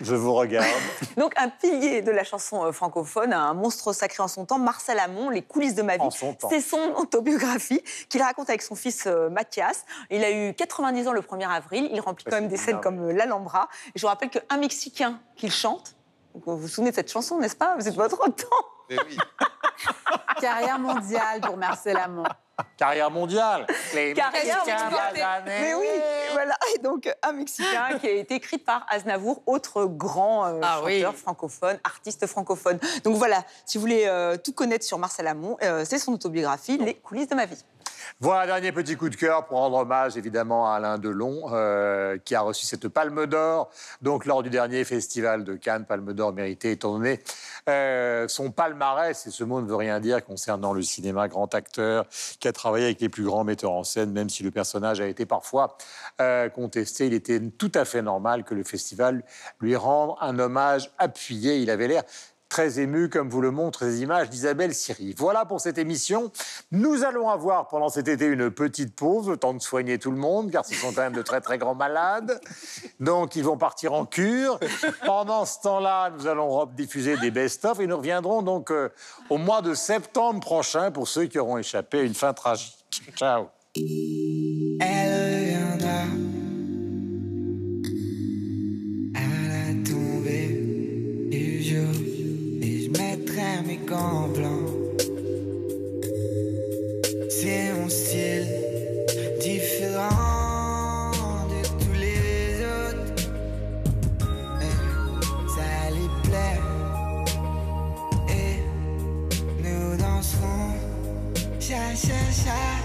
Je vous regarde. Donc, un pilier de la chanson euh, francophone, un monstre sacré en son temps, Marcel Amont, Les coulisses de ma vie. En son temps. C'est son autobiographie qu'il raconte avec son fils euh, Mathias. Il a eu 90 ans le 1er avril. Il remplit quand même des scènes comme euh, l'Alhambra. Je vous rappelle qu'un Mexicain qu'il chante, vous vous souvenez de cette chanson, n'est-ce pas? Vous êtes pas trop de temps. Carrière mondiale pour Marcel Amont. Carrière mondiale. Les Carrière mondiale. Mais oui, voilà. Et donc, un Mexicain qui a été écrite par Aznavour, autre grand euh, Ah oui. chanteur francophone, artiste francophone. Donc voilà, si vous voulez euh, tout connaître sur Marcel Amont, euh, c'est son autobiographie, Les coulisses de ma vie. Voilà un dernier petit coup de cœur pour rendre hommage évidemment à Alain Delon, euh, qui a reçu cette Palme d'Or, donc lors du dernier festival de Cannes, Palme d'Or méritée étant donné euh, son palmarès, et ce mot ne veut rien dire concernant le cinéma, grand acteur, qui a travaillé avec les plus grands metteurs en scène, même si le personnage a été parfois euh, contesté, il était tout à fait normal que le festival lui rende un hommage appuyé, il avait l'air très ému, comme vous le montrent les images d'Isabelle Siri. Voilà pour cette émission. Nous allons avoir pendant cet été une petite pause, le temps de soigner tout le monde, car ce sont quand même de très très grands malades. Donc ils vont partir en cure. Pendant ce temps-là, nous allons diffuser des best-of et nous reviendrons donc euh, au mois de septembre prochain pour ceux qui auront échappé à une fin tragique. Ciao. C'est mon style différent de tous les autres. Et ça lui plaît. Et nous danserons. Cha cha cha.